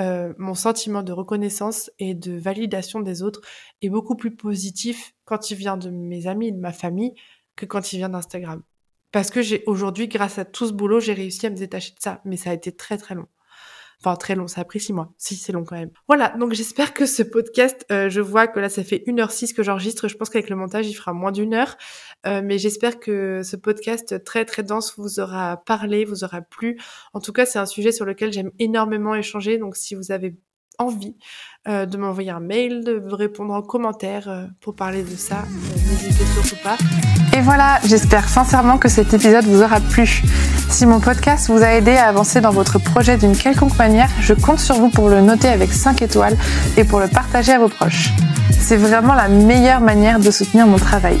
euh, mon sentiment de reconnaissance et de validation des autres est beaucoup plus positif quand il vient de mes amis, de ma famille, que quand il vient d'Instagram. Parce que j'ai aujourd'hui, grâce à tout ce boulot, j'ai réussi à me détacher de ça. Mais ça a été très très long. Enfin, très long, ça a pris six mois. Si, c'est long quand même. Voilà, donc j'espère que ce podcast, euh, je vois que là, ça fait 1h06 que j'enregistre. Je pense qu'avec le montage, il fera moins d'une heure. Euh, mais j'espère que ce podcast très, très dense vous aura parlé, vous aura plu. En tout cas, c'est un sujet sur lequel j'aime énormément échanger. Donc, si vous avez envie euh, de m'envoyer un mail, de répondre en commentaire euh, pour parler de ça, euh, Et voilà, j'espère sincèrement que cet épisode vous aura plu. Si mon podcast vous a aidé à avancer dans votre projet d'une quelconque manière, je compte sur vous pour le noter avec 5 étoiles et pour le partager à vos proches. C'est vraiment la meilleure manière de soutenir mon travail.